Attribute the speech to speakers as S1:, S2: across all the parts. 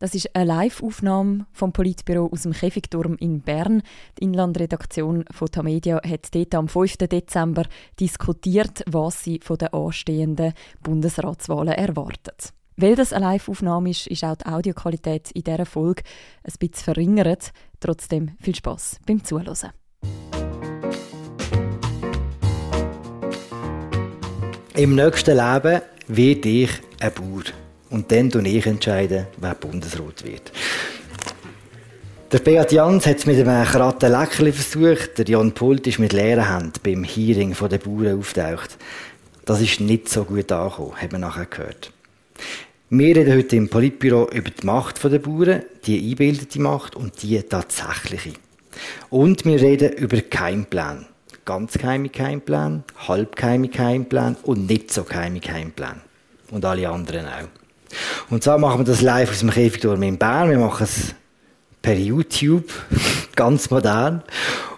S1: Das ist eine Live-Aufnahme vom Politbüro aus dem Käfigturm in Bern. Die Inlandredaktion von Tamedia hat dort am 5. Dezember diskutiert, was sie von den anstehenden Bundesratswahlen erwartet. Weil das eine Live-Aufnahme ist, ist auch die Audioqualität in dieser Folge ein bisschen verringert. Trotzdem viel Spaß beim Zuhören.
S2: Im nächsten Leben werde ich ein Bauer. Und dann entscheide ich, entscheiden, wer Bundesrat wird. Der Beat Jans hat es mit einem Kratten Leckerli versucht. Der Jan Pult ist mit leeren Händen beim Hearing der Bauern auftaucht. Das ist nicht so gut angekommen, hat man nachher gehört. Wir reden heute im Politbüro über die Macht der Bauern, die eingebildete Macht und die tatsächliche. Und wir reden über Keimpläne. Ganz geheime Keimpläne, halbgeheime Keimpläne und nicht so geheime Keimpläne. Und alle anderen auch. Und zwar machen wir das live aus dem Käfigturm in Bern. Wir machen es per YouTube, ganz modern.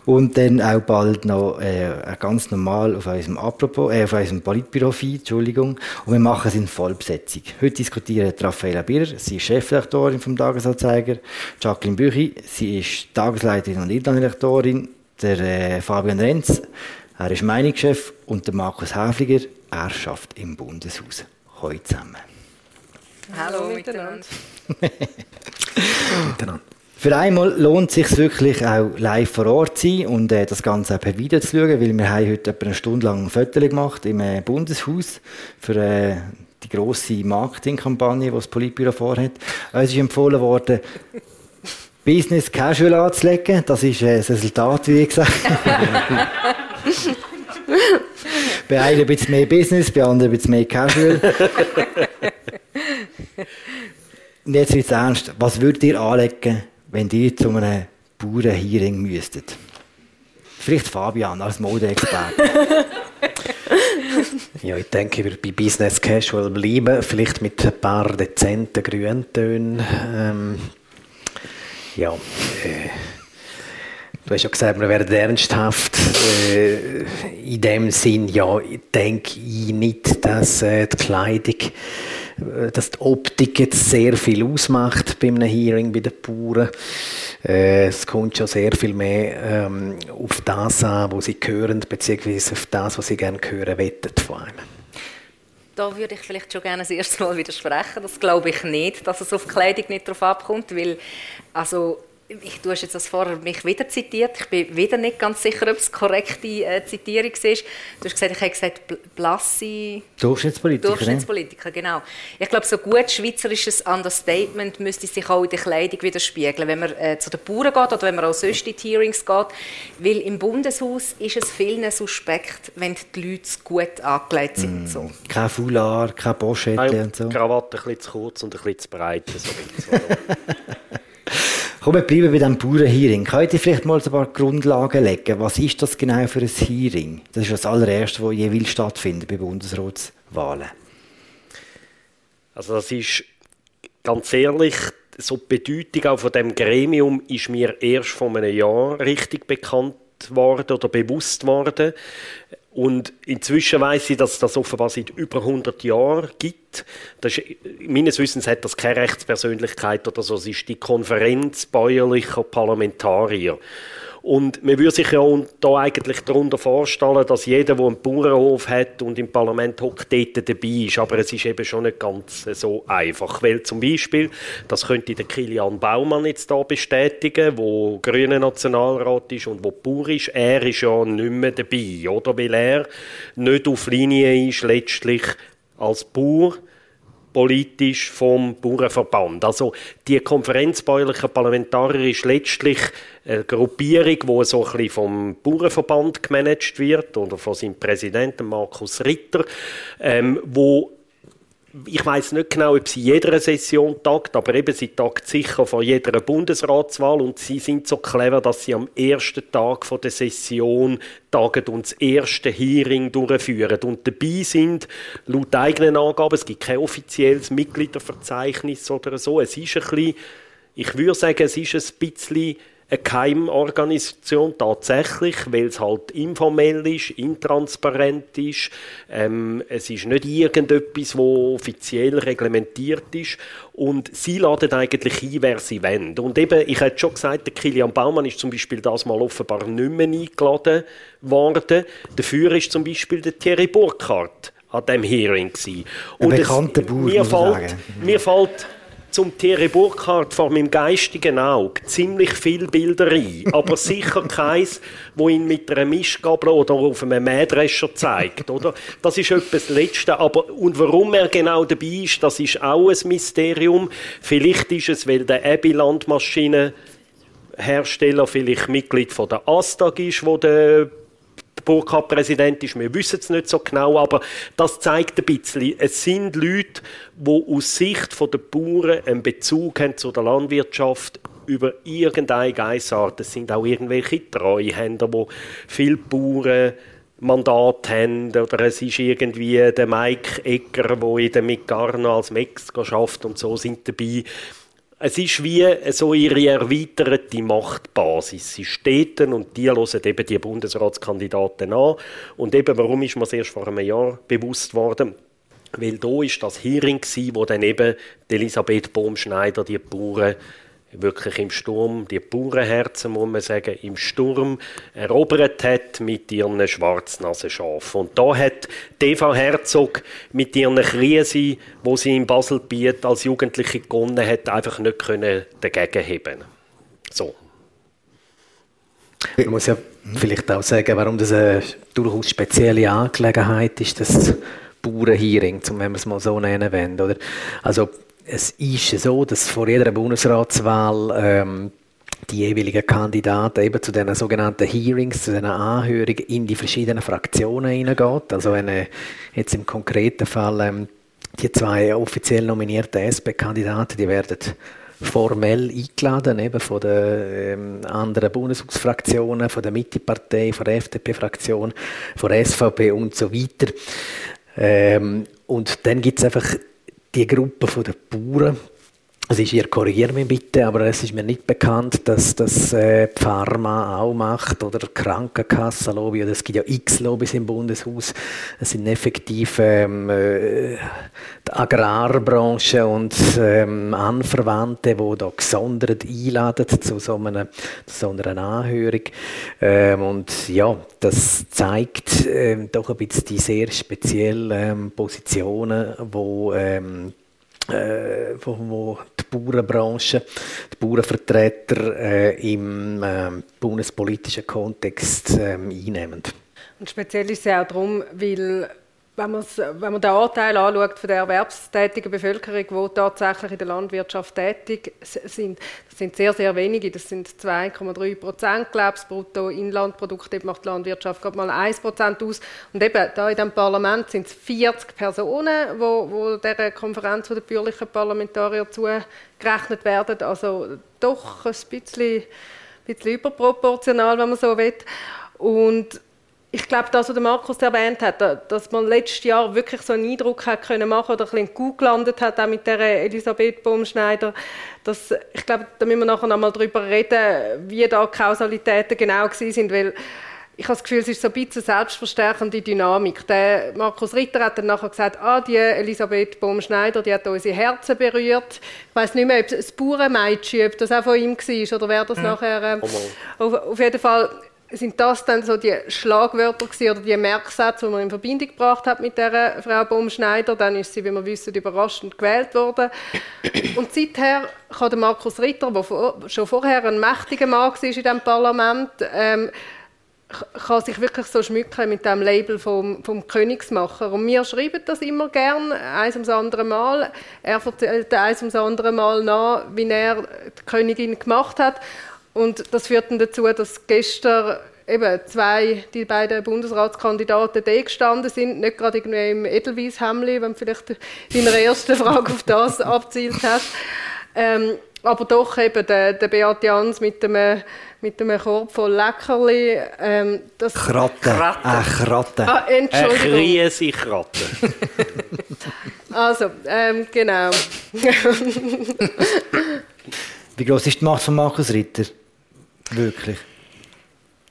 S2: Und dann auch bald noch äh, ganz normal auf unserem Apropos, äh, auf unserem Politbüro-Feed, Entschuldigung. Und wir machen es in Vollbesetzung. Heute diskutiert Raffaella Birrer, sie ist Chefredaktorin vom Tagesanzeiger. Jacqueline Büchi, sie ist Tagesleiterin und Inlandredaktorin. Der äh, Fabian Renz, er ist Meinungschef. Und der Markus Häfliger, er schafft im Bundeshaus. Heute zusammen.
S3: Hallo miteinander.
S2: miteinander. Für einmal lohnt es sich wirklich auch live vor Ort zu sein und äh, das Ganze auch per Video zu schauen, weil wir haben heute etwa eine Stunde lang ein Foto gemacht im äh, Bundeshaus für äh, die grosse Marketingkampagne, die das Politbüro vorhat. Uns ist empfohlen worden, Business Casual anzulegen. Das ist äh, das Resultat, wie gesagt. bei einem ein bisschen mehr Business, bei anderen ein bisschen mehr Casual. Und jetzt wird es ernst. Was würdet ihr anlegen, wenn ihr zu einem Bauernhearing müsstet? Vielleicht Fabian als Modeexperte.
S4: ja, ich denke, ich würde bei Business Casual bleiben. Vielleicht mit ein paar dezenten Grüntönen. Ähm, ja, äh, Du hast ja gesagt, wir werden ernsthaft. Äh, in dem Sinn, ja, denke ich nicht, dass äh, die Kleidung, äh, dass die Optik jetzt sehr viel ausmacht bei einem Hearing bei den Bauern. Äh, es kommt schon sehr viel mehr ähm, auf das an, was sie hören, beziehungsweise auf das, was sie gerne hören wettet von einem.
S3: Da würde ich vielleicht schon gerne das erste Mal widersprechen. Das glaube ich nicht, dass es auf die Kleidung nicht darauf abkommt, weil also ich, du hast jetzt das vorher mich wieder zitiert. Ich bin wieder nicht ganz sicher, ob es korrekte äh, Zitierung ist. Du hast gesagt, ich habe gesagt, blasse...
S2: Durchschnittspolitiker.
S3: Durchschnittspolitiker, ne? genau. Ich glaube, so gut schweizerisches Understatement müsste sich auch in der Kleidung widerspiegeln, wenn man äh, zu den Bauern geht oder wenn man auch sonst in die Hearings geht. Weil im Bundeshaus ist es vielen suspekt, wenn die Leute gut angelegt sind. Mm. So.
S2: Kein Foulard, kein Pochette und so.
S5: Krawatte ein bisschen zu kurz und ein bisschen zu breit. So
S2: Komm, wir bleiben bei diesem Bauernhearing. Könnt ihr vielleicht mal ein paar Grundlagen legen? Was ist das genau für ein Hearing? Das ist das allererste, was jeweils stattfindet bei Bundesratswahlen.
S5: Also das ist ganz ehrlich, so die Bedeutung auch von dem Gremium ist mir erst vor einem Jahr richtig bekannt worden oder bewusst worden. Und inzwischen weiß ich, dass es das offenbar seit über 100 Jahren gibt. Das ist, meines Wissens hat das keine Rechtspersönlichkeit oder so. Es ist die Konferenz bäuerlicher Parlamentarier. Und man würde sich ja da eigentlich darunter vorstellen, dass jeder, der einen Bauernhof hat und im Parlament hockt, dort dabei ist. Aber es ist eben schon nicht ganz so einfach. Weil zum Beispiel, das könnte der Kilian Baumann jetzt da bestätigen, wo grüner Nationalrat ist und wo Bauer ist. Er ist ja nicht mehr dabei, oder? Weil er nicht auf Linie ist, letztlich als Bauer politisch vom Bauernverband. Also die Konferenz bäuerlicher Parlamentarier ist letztlich eine Gruppierung, die so ein bisschen vom Bauernverband gemanagt wird oder von seinem Präsidenten Markus Ritter, ähm, wo ich weiß nicht genau, ob sie jeder Session tagt, aber eben sie tagt sicher vor jeder Bundesratswahl und sie sind so clever, dass sie am ersten Tag der Session tagen und das erste Hearing durchführen. Und dabei sind laut eigenen Angaben, es gibt kein offizielles Mitgliederverzeichnis oder so, es ist ein bisschen, ich würde sagen, es ist ein bisschen eine Keimorganisation, tatsächlich, weil es halt informell ist, intransparent ist. Ähm, es ist nicht irgendetwas, wo offiziell reglementiert ist. Und sie laden eigentlich ein, wer sie wollen. Und eben, ich hätte schon gesagt, der Kilian Baumann ist zum Beispiel das mal offenbar nicht mehr eingeladen worden. Dafür ist zum Beispiel der Thierry Burkhardt an diesem Hearing gewesen.
S2: Und Ein bekannter Bauer,
S5: mir fällt, mir fällt zum Thierry Burkhardt vor meinem geistigen Auge ziemlich viele Bilder ein, aber sicher keins, wo ihn mit einer Mischgabel oder auf einem Mähdrescher zeigt, oder? Das ist etwas Letzte, aber und warum er genau dabei ist, das ist auch ein Mysterium. Vielleicht ist es, weil der Abbey Landmaschinenhersteller vielleicht Mitglied von der ASTAG ist, wo der Burkhardt-Präsident ist. Wir wissen es nicht so genau, aber das zeigt ein bisschen, es sind Leute, die aus Sicht der Bauern einen Bezug haben zu der Landwirtschaft über irgendeine Geissart. Es sind auch irgendwelche Treuhänder, die viele Bauern Mandat haben, oder es ist irgendwie der Mike Egger, der in der Migarno als Mexico schafft und so sind dabei. Es ist wie so ihre erweiterte Machtbasis. Sie stehen und die hören eben die Bundesratskandidaten an. Und eben, warum ist mir das erst vor einem Jahr bewusst worden? Weil da ist das Hearing wo dann eben Elisabeth Bohm-Schneider die Bauern wirklich im Sturm, die Bauernherzen, muss man sagen, im Sturm erobert hat mit ihren Schwarznasenschafen. Und da hat Eva Herzog mit ihren Krisen, wo sie in Baselbiet als Jugendliche gewonnen hat, einfach nicht können dagegen heben. So.
S4: Man muss ja vielleicht auch sagen, warum das eine durchaus spezielle Angelegenheit ist, das Bauernhearing, wenn wir es mal so nennen wollen. Oder? Also es ist so, dass vor jeder Bundesratswahl ähm, die jeweiligen Kandidaten eben zu den sogenannten Hearings, zu den Anhörungen in die verschiedenen Fraktionen hineingeht. Also wenn äh, jetzt im konkreten Fall ähm, die zwei offiziell nominierten SP-Kandidaten, die werden formell eingeladen, eben von den ähm, anderen Bundeshausfraktionen, von der Mittepartei, von der FDP-Fraktion, von der SVP und so weiter. Ähm, und dann gibt es einfach die Gruppe der Bauern, also ist, ihr mich bitte, aber es ist mir nicht bekannt, dass das äh, Pharma auch macht oder Krankenkassenlobby oder es gibt ja x Lobbys im Bundeshaus. Es sind effektiv ähm, äh, die Agrarbranche und ähm, Anverwandte, die da gesondert einladen zu so einer, zu so einer Anhörung. Ähm, und ja, das zeigt ähm, doch ein bisschen die sehr speziellen ähm, Positionen, wo ähm, äh, wo, wo, die Bauernbranche, die Bauernvertreter äh, im äh, bundespolitischen Kontext äh, einnehmen.
S6: Und speziell ist es auch darum, weil wenn, wenn man den Anteil anschaut von der erwerbstätigen Bevölkerung, die tatsächlich in der Landwirtschaft tätig sind, das sind sehr, sehr wenige, das sind 2,3 Prozent, glaube ich, brutto Inlandprodukt, macht die Landwirtschaft gerade mal 1 Prozent aus. Und eben, da in diesem Parlament sind es 40 Personen, wo, wo dieser Konferenz der bürgerlichen Parlamentarier zugerechnet werden, also doch ein bisschen, ein bisschen überproportional, wenn man so will. Und ich glaube, das, was Markus erwähnt hat, dass man letztes Jahr wirklich so einen Eindruck hat können machen oder ein bisschen gut gelandet hat, auch mit der Elisabeth Baumschneider, dass, ich glaube, da müssen wir nachher noch mal darüber reden, wie da die Kausalitäten genau sind, weil ich habe das Gefühl, es ist so ein bisschen selbstverstärkende Dynamik. Der Markus Ritter hat dann nachher gesagt, ah, die Elisabeth Baumschneider, die hat unsere Herzen berührt. Ich weiß nicht mehr, ob es das Bauernmädchen, ob das auch von ihm war oder wer das mhm. nachher... Äh, auf, auf jeden Fall sind das dann so die Schlagwörter oder die Merksätze, die man in Verbindung gebracht hat mit der Frau Baumschneider. Dann ist sie, wie wir wissen, überraschend gewählt worden. Und seither kann der Markus Ritter, der schon vorher ein mächtiger Mann war in diesem Parlament, ähm, kann sich wirklich so schmücken mit dem Label vom, vom Königsmacher. Und wir schreiben das immer gern, eins ums andere Mal. Er erzählt eins ums andere Mal nach, wie er die Königin gemacht hat. Und das führt dann dazu, dass gestern eben zwei, die beiden Bundesratskandidaten da gestanden sind, nicht gerade irgendwie im Edelweiss-Hemli, wenn du vielleicht in der ersten Frage auf das abzielt hast. Ähm, aber doch eben der, der Beat Jans mit dem, mit dem Korb voll Leckerli. Ähm,
S2: das Kratte. Kratte. Äh, Kratte.
S6: Ah, Entschuldigung.
S5: Eine riesige Kratte.
S6: also, ähm, genau.
S2: Wie groß ist die Macht von Markus Ritter? Wirklich?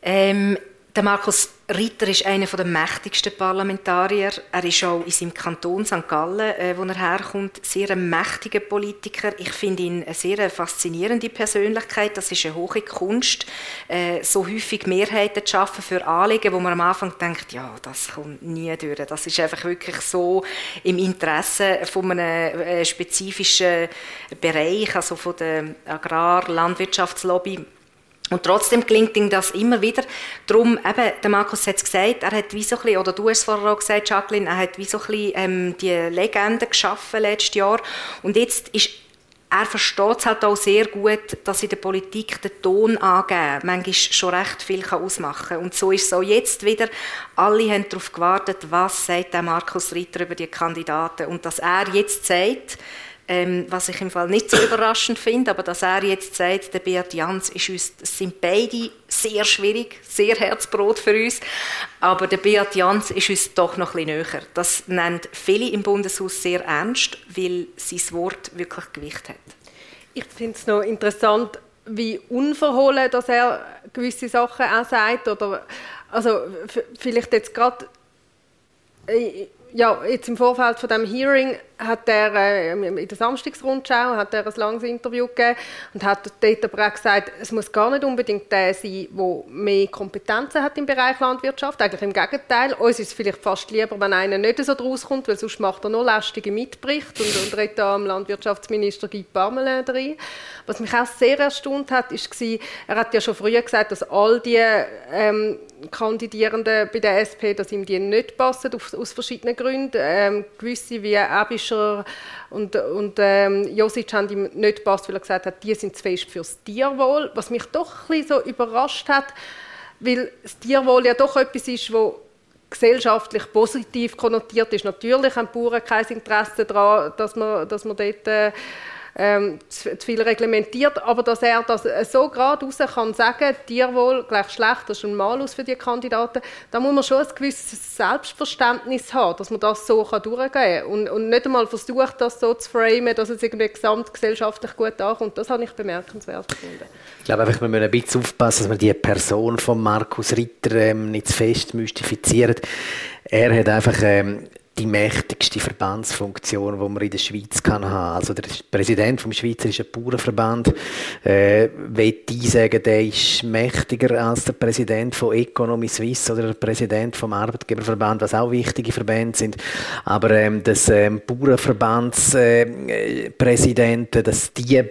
S3: Ähm, der Markus Ritter ist einer der mächtigsten Parlamentarier. Er ist auch in seinem Kanton St. Gallen, äh, wo er herkommt, sehr ein mächtiger Politiker. Ich finde ihn eine sehr faszinierende Persönlichkeit. Das ist eine hohe Kunst, äh, so häufig Mehrheiten zu schaffen für Anliegen, wo man am Anfang denkt, ja, das kommt nie durch. Das ist einfach wirklich so im Interesse von einem äh, spezifischen Bereich, also von der Agrar-Landwirtschaftslobby und trotzdem gelingt ihm das immer wieder. Darum, eben, der Markus hat es gesagt, er hat wie so ein bisschen, oder du hast es vorher auch gesagt, Jacqueline, er hat wie so ein bisschen ähm, die Legende geschaffen letztes Jahr. Und jetzt ist er versteht es halt auch sehr gut, dass in der Politik der Ton angeben manchmal schon recht viel ausmachen kann. Und so ist es auch jetzt wieder. Alle haben darauf gewartet, was sagt der Markus Ritter über die Kandidaten. Und dass er jetzt sagt, ähm, was ich im Fall nicht so überraschend finde, aber dass er jetzt sagt, der Beat Jans ist uns, das sind beide sehr schwierig, sehr Herzbrot für uns, aber der Beat Jans ist uns doch noch ein bisschen näher. Das nennt viele im Bundeshaus sehr ernst, weil sein Wort wirklich Gewicht hat.
S6: Ich finde es noch interessant, wie unverhohlen dass er gewisse Sachen auch sagt. Oder, also vielleicht jetzt gerade äh, ja, jetzt im Vorfeld von dem Hearing hat er äh, in der Samstagsrundschau hat er ein langes Interview gegeben und hat dort aber auch gesagt, es muss gar nicht unbedingt der sein, der mehr Kompetenzen hat im Bereich Landwirtschaft. Eigentlich im Gegenteil. Uns ist es vielleicht fast lieber, wenn einer nicht so draus kommt, weil sonst macht er noch lästige Mitberichte und, und redet da am Landwirtschaftsminister Guy Parmelin rein. Was mich auch sehr erstaunt hat, ist, er hat ja schon früher gesagt, dass all die ähm, Kandidierenden bei der SP, dass ihm die nicht passen, aus, aus verschiedenen Gründen. Ähm, gewisse wie Ebischer und, und ähm, Josic haben ihm nicht gepasst, weil er gesagt hat, die sind zu fest fürs Tierwohl. Was mich doch ein so überrascht hat, weil das Tierwohl ja doch etwas ist, wo gesellschaftlich positiv konnotiert ist. Natürlich haben Bauern kein Interesse daran, dass man, dass man dort äh, ähm, zu, zu, viel reglementiert, aber dass er das so gerade raus kann sagen, Tierwohl gleich schlecht, das ist ein Malus für die Kandidaten, da muss man schon ein gewisses Selbstverständnis haben, dass man das so kann durchgehen kann und, und nicht einmal versucht, das so zu framen, dass es irgendwie gesamtgesellschaftlich gut ankommt. Das habe ich bemerkenswert gefunden.
S4: Ich glaube einfach, wir müssen ein bisschen aufpassen, dass wir die Person von Markus Ritter ähm, nicht zu fest mystifizieren. Er hat einfach ähm, die mächtigste Verbandsfunktion, die man in der Schweiz kann haben. Also der Präsident vom Schweizerischen Bauernverband, äh, will sagen, der ist mächtiger als der Präsident von Economy Suisse oder der Präsident vom Arbeitgeberverband, was auch wichtige Verbände sind. Aber ähm, das ähm, Bauernverbandspräsidenten, äh, dass die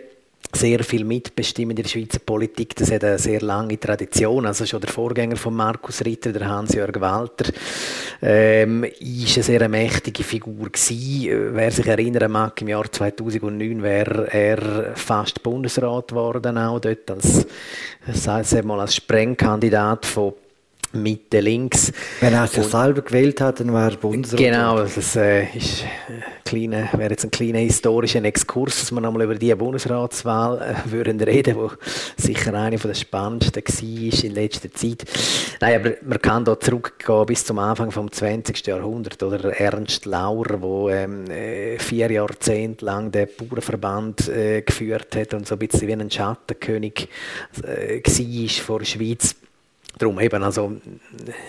S4: sehr viel mitbestimmen in der Schweizer Politik. Das hat eine sehr lange Tradition. Also schon der Vorgänger von Markus Ritter, der Hans-Jörg Walter, ähm, ist eine sehr mächtige Figur gewesen. Wer sich erinnern mag, im Jahr 2009 wäre er fast Bundesrat geworden, auch dort als, das mal als Sprengkandidat von Mitte links.
S2: Wenn er sich selber gewählt hat, dann wäre er Bundesrat.
S4: Genau, das äh, ist kleine, wäre jetzt ein kleiner historischer Exkurs, dass wir nochmal über die Bundesratswahl äh, würden reden, wo sicher eine von der spannendsten war in letzter Zeit. Nein, aber man kann da zurückgehen bis zum Anfang vom 20. Jahrhundert oder Ernst Lauer, wo ähm, äh, vier Jahrzehnte lang den Bauernverband äh, geführt hat und so ein bisschen wie ein Schattenkönig äh, war vor der Schweiz Darum eben, also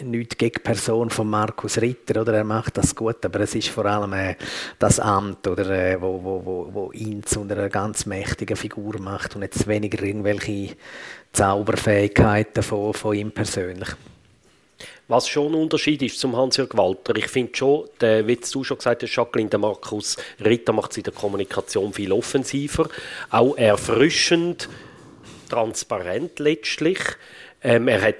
S4: nicht gegen Person von Markus Ritter, oder? Er macht das gut, aber es ist vor allem äh, das Amt, oder, äh, wo, wo, wo, wo ihn zu einer ganz mächtigen Figur macht und jetzt weniger irgendwelche Zauberfähigkeiten von, von ihm persönlich.
S5: Was schon ein Unterschied ist zum Hans-Jörg Walter, ich finde schon, der, wie du schon gesagt hast, Jacqueline, der Markus Ritter macht es in der Kommunikation viel offensiver, auch erfrischend, transparent letztlich. Ähm, er hat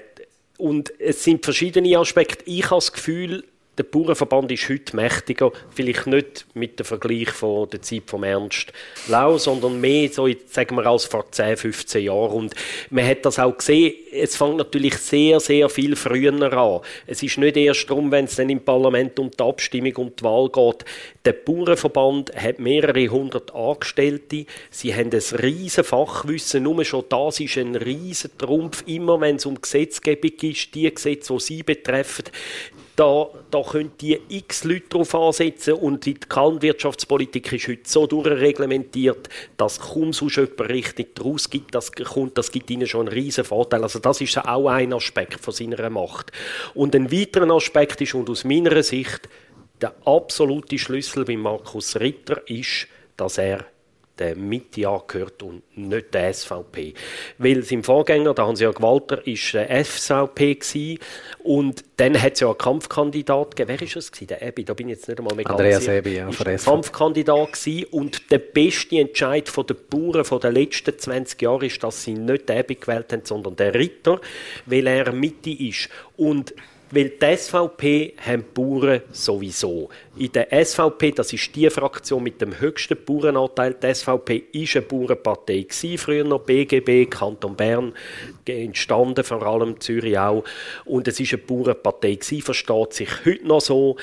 S5: und es sind verschiedene Aspekte. Ich habe das Gefühl, der Bauernverband ist heute mächtiger, vielleicht nicht mit dem Vergleich von der Zeit von Ernst Lau, sondern mehr so, sagen wir, als vor 10, 15 Jahren. Und man hat das auch gesehen, es fängt natürlich sehr, sehr viel früher an. Es ist nicht erst darum, wenn es dann im Parlament um die Abstimmung und die Wahl geht. Der Bauernverband hat mehrere hundert Angestellte. Sie haben ein riesen Fachwissen. Nur schon das ist ein riesen Trumpf. Immer wenn es um Gesetzgebung ist, die Gesetze, die sie betreffen, da, da können die x Leute darauf ansetzen und die Landwirtschaftspolitik ist heute so durchreglementiert, dass kaum sonst jemand richtig daraus gibt, das kommt, das gibt ihnen schon einen riesen Vorteil. Also das ist auch ein Aspekt von seiner Macht. Und ein weiterer Aspekt ist, und aus meiner Sicht, der absolute Schlüssel bei Markus Ritter ist, dass er der Mitte angehört und nicht der SVP. Weil sein Vorgänger, der Hans-Jörg Walter, ist der SVP gewesen. und dann hat es ja einen Kandidat gegeben. Wer war es? Der Ebi, da bin ich jetzt nicht einmal mehr
S4: ganz Andreas Ebi, ja,
S5: von SVP. Kampfkandidat gewesen. und der beste Entscheid der Bauern von den letzten 20 Jahren ist, dass sie nicht den Ebi gewählt haben, sondern den Ritter, weil er Mitte ist. Und weil die SVP haben die Bauern sowieso. In der SVP, das ist die Fraktion mit dem höchsten Bauernanteil, die SVP war eine Bauernpartei gewesen, früher noch BGB, Kanton Bern, entstanden, vor allem Zürich auch. Und es war eine Bauernpartei gewesen, versteht sich heute noch so.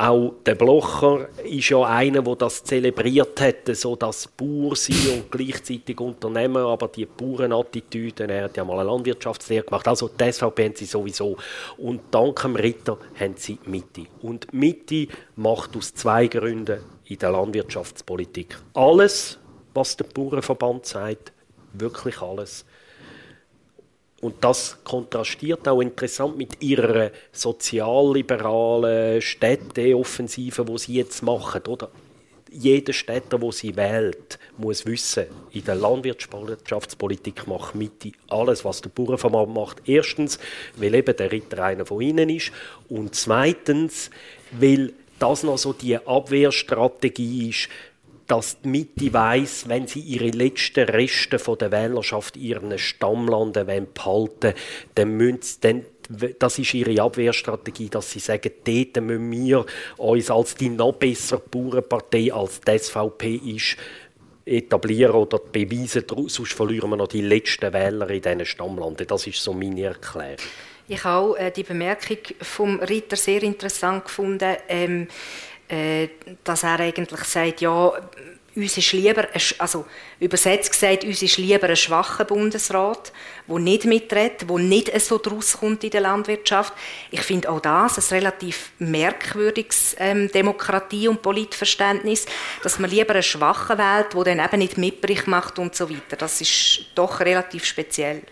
S5: Auch der Blocher ist ja einer, der das zelebriert hat, so das Bauer sein und gleichzeitig Unternehmen, aber die Bauernattitüde, er hat ja mal eine Landwirtschaftslehre gemacht, also die SVP haben sie sowieso. Und dank dem Ritter haben sie Mitte. Und Mitte macht aus zwei Gründen in der Landwirtschaftspolitik alles, was der Bauernverband sagt, wirklich alles. Und das kontrastiert auch interessant mit ihrer sozialliberalen Städteoffensive, die sie jetzt machen, oder? Jeder Städter, wo sie wählt, muss wissen, in der Landwirtschaftspolitik macht Mitte alles, was der Bauernverband macht. Erstens, weil eben der Ritter einer von ihnen ist. Und zweitens, weil das noch so die Abwehrstrategie ist, dass die Mitte weiss, wenn sie ihre letzten Reste von der Wählerschaft ihren Stammlanden behalten dann müssen sie das ist ihre Abwehrstrategie, dass sie sagen, dort müssen wir uns als die noch bessere Bauernpartei, als die SVP ist, etablieren oder beweisen, sonst verlieren wir noch die letzten Wähler in diesen Stammlanden. Das ist so meine Erklärung.
S3: Ich habe auch äh, die Bemerkung vom Ritter sehr interessant gefunden. Ähm, äh, dass er eigentlich sagt, ja, uns ist lieber, also übersetzt gesagt, uns ist lieber ein schwacher Bundesrat, der nicht mitredet, der nicht so draus kommt in der Landwirtschaft. Ich finde auch das ein relativ merkwürdiges ähm, Demokratie- und Politverständnis, dass man lieber einen Schwachen wählt, der dann eben nicht Mitbericht macht und so weiter. Das ist doch relativ speziell.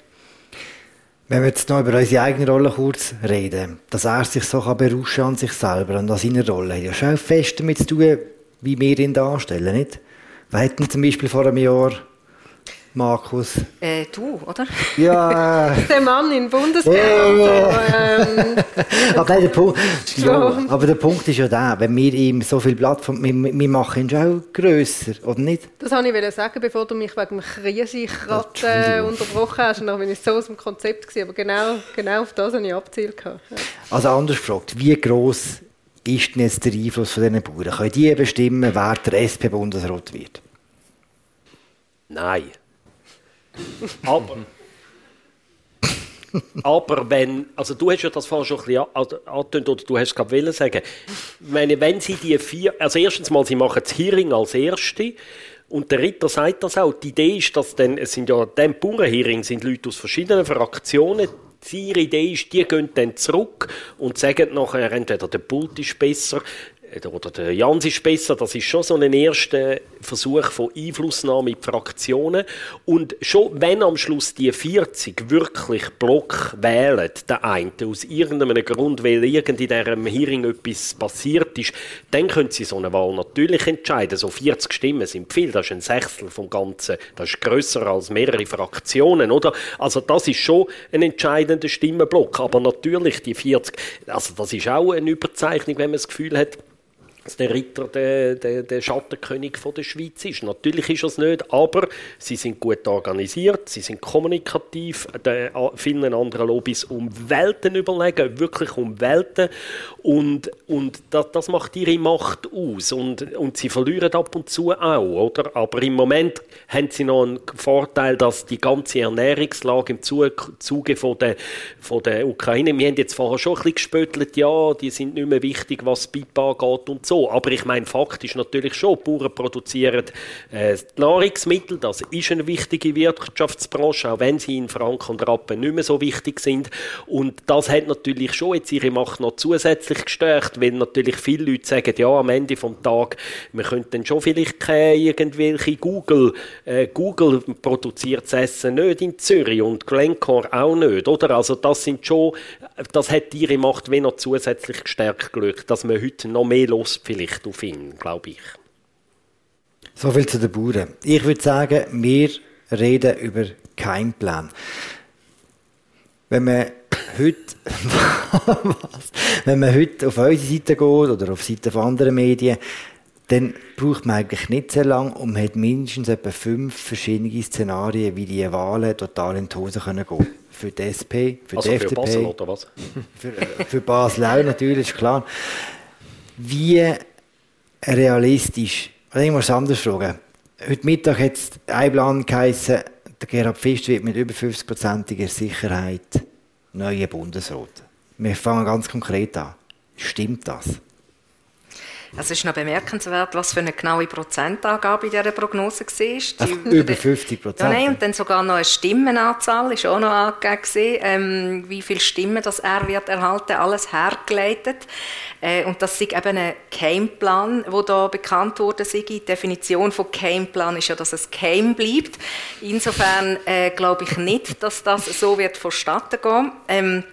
S2: Wenn wir jetzt noch über unsere eigene Rolle kurz reden, dass er sich so berauschen an sich selber und an seiner Rolle, hat ja schon fest damit zu tun, wie wir ihn darstellen, nicht? Wir hatten zum Beispiel vor einem Jahr Markus?
S3: Äh, du, oder?
S2: Ja.
S6: Äh. der Mann in Bundesrat. Ja.
S2: Ähm, aber, nein, der Punkt, ja, aber der Punkt ist ja der, wenn wir ihm so viel Plattform, wir, wir machen ihn schon auch grösser, oder nicht?
S6: Das wollte ich sagen, bevor du mich wegen dem Krise gerade äh, unterbrochen hast. Und dann bin ich so aus dem Konzept gewesen. Aber genau, genau auf das habe ich abzielt. Ja.
S2: Also anders gefragt, wie gross ist denn jetzt der Einfluss von diesen Bauern? Können die bestimmen, wer der SP-Bundesrat wird?
S5: Nein. Aber, aber wenn, also du hast ja das vorhin schon ein bisschen angetönt, oder du hast es gerade sagen, meine, wenn sie die vier, also erstens mal, sie machen das Hearing als Erste, und der Ritter sagt das auch. Die Idee ist, dass dann, es sind ja, dem Bauernhearing sind Leute aus verschiedenen Fraktionen, ihre Idee ist, die gehen dann zurück und sagen nachher, entweder der Pult ist besser oder der Jans ist besser, das ist schon so ein erster Versuch von Einflussnahme in die Fraktionen. Und schon wenn am Schluss die 40 wirklich Block wählen, der eine, aus irgendeinem Grund, weil irgend in diesem Hearing etwas passiert ist, dann können sie so eine Wahl natürlich entscheiden. So 40 Stimmen sind viel, das ist ein Sechstel vom Ganzen, das ist grösser als mehrere Fraktionen, oder? Also das ist schon ein entscheidender Stimmenblock. Aber natürlich die 40, also das ist auch eine Überzeichnung, wenn man das Gefühl hat, dass der Ritter der, der, der Schattenkönig von der Schweiz ist. Natürlich ist es nicht, aber sie sind gut organisiert, sie sind kommunikativ, den vielen anderen Lobbys um Welten überlegen, wirklich um Welten und, und das, das macht ihre Macht aus und, und sie verlieren ab und zu auch, oder? Aber im Moment haben sie noch einen Vorteil, dass die ganze Ernährungslage im Zuge von der, von der Ukraine, wir haben jetzt vorher schon ein bisschen gespöttelt, ja, die sind nicht mehr wichtig, was BIP angeht und so, Aber ich meine, Fakt ist natürlich schon, die Bauern produzieren äh, Nahrungsmittel, das ist eine wichtige Wirtschaftsbranche, auch wenn sie in Franken und Rappen nicht mehr so wichtig sind. Und das hat natürlich schon jetzt ihre Macht noch zusätzlich gestärkt, weil natürlich viele Leute sagen, ja, am Ende vom Tag, wir könnten schon vielleicht keine irgendwelche Google, äh, Google produziert das Essen nicht in Zürich und Glencore auch nicht, oder? Also das sind schon, das hat ihre Macht wie noch zusätzlich gestärkt geschaut, dass man heute noch mehr los vielleicht auf ihn, glaube ich.
S2: So viel zu den Bauern. Ich würde sagen, wir reden über keinen Plan. Wenn man heute? Wenn man heute auf unsere Seite geht oder auf die Seite von anderen Medien, dann braucht man eigentlich nicht sehr lange und man hat mindestens etwa fünf verschiedene Szenarien, wie die Wahlen total in die Hose können gehen Für die SP, für
S5: also
S2: die
S5: für
S2: FDP.
S5: Basel oder was?
S2: Für, äh, für Basel auch natürlich, ist klar. Wie realistisch, oder ich muss anders fragen. Heute Mittag hat es ein Plan geheissen, der Gerhard Pfister wird mit über 50-prozentiger Sicherheit neuer Bundesrat. Wir fangen ganz konkret an. Stimmt das?
S3: Es ist noch bemerkenswert, was für eine genaue Prozentangabe in dieser Prognose war.
S2: Die, über 50 Prozent?
S3: Ja, nein, und dann sogar noch eine Stimmenanzahl ist auch noch angegeben, ähm, wie viele Stimmen das er wird erhalten, alles hergeleitet. Äh, und das ist eben ein Gameplan, der da bekannt wurde. Die Definition von Gameplan ist ja, dass es Game bleibt. Insofern äh, glaube ich nicht, dass das so wird vonstatten gehen. Ähm,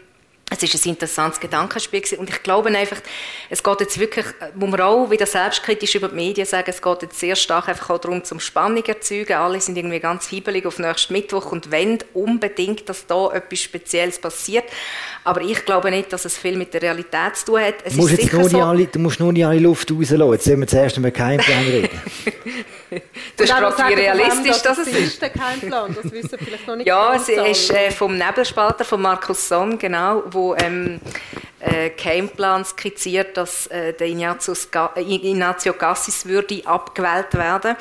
S3: es ist ein interessantes Gedankenspiel gewesen. und ich glaube einfach, es geht jetzt wirklich, muss man auch wieder selbstkritisch über die Medien sagen, es geht jetzt sehr stark einfach auch darum, zum Spannung erzeugen. Alle sind irgendwie ganz hibbelig auf nächsten Mittwoch und wollen unbedingt, dass da etwas Spezielles passiert. Aber ich glaube nicht, dass es viel mit der Realität zu tun hat.
S2: Es du, musst jetzt nur so, alle, du musst nur nicht alle Luft rauslassen. Jetzt sollen wir zuerst einmal keinen Plan reden.
S3: du hast gefragt, wie realistisch das ist.
S6: Das ist der Keimplan, das wissen vielleicht noch nicht
S3: Ja, es ist äh, vom Nebelspalter, von Markus Somm, genau, wo ähm, äh, Keimplan skizziert, dass äh, der Ignazio Gassis würde abgewählt werden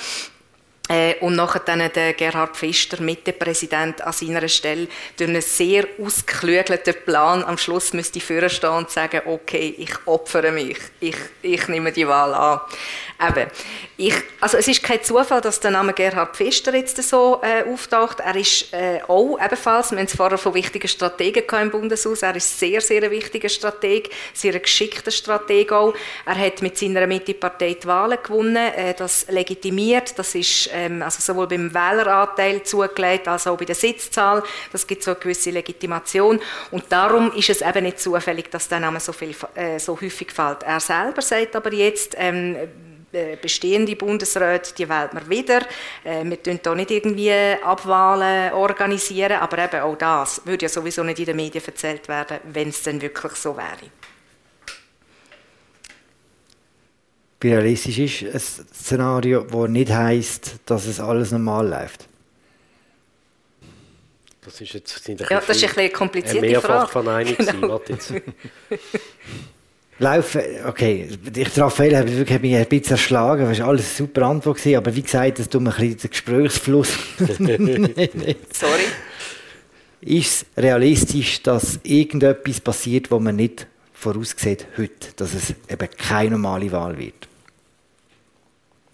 S3: äh, und nachher dann der Gerhard Pfister, Mittepräsident, an seiner Stelle durch einen sehr ausgeklügelten Plan am Schluss müsste vorstehen und sagen, okay, ich opfere mich, ich, ich nehme die Wahl an. Eben, ich, also es ist kein Zufall, dass der Name Gerhard Pfister jetzt so äh, auftaucht. Er ist äh, auch ebenfalls, wir haben es vorher von wichtigen Strategen im Bundeshaus, er ist sehr, sehr ein wichtiger Strateg, sehr ein geschickter Strateg auch. Er hat mit seiner Mitte-Partei die Wahlen gewonnen, äh, das legitimiert, das ist ähm, also sowohl beim Wähleranteil zugelegt, als auch bei der Sitzzahl. Das gibt so eine gewisse Legitimation und darum ist es eben nicht zufällig, dass der Name so, viel, äh, so häufig fällt. Er selber sagt aber jetzt, ähm, äh, bestehende Bundesräte, die wählt man wieder. Äh, wir tun hier nicht irgendwie Abwahlen organisieren, aber eben auch das würde ja sowieso nicht in den Medien erzählt werden, wenn es denn wirklich so wäre.
S2: Wie realistisch ist ein Szenario, das nicht heisst, dass es alles normal läuft?
S5: Das ist jetzt ein
S3: ja, das ist eine komplizierte
S5: eine
S3: Frage.
S5: Von einig genau.
S2: Laufen, okay, ich Raphael hat mich wirklich ein bisschen erschlagen, das war alles eine super Antwort, gewesen, aber wie gesagt, das tut mir ein bisschen den Gesprächsfluss.
S3: Sorry.
S2: Ist es realistisch, dass irgendetwas passiert, wo man nicht voraussieht heute, dass es eben keine normale Wahl wird?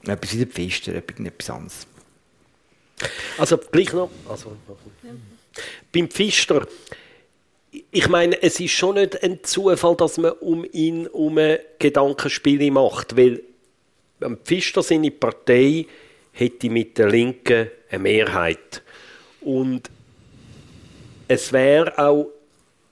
S2: Etwas wie der Pfister, etwas anderes.
S5: Also gleich noch, also, ja. beim Pfister, ich meine, es ist schon nicht ein Zufall, dass man um ihn um Gedankenspiele macht, weil Pfister seine Partei hätte mit der Linken eine Mehrheit. Und es wäre auch,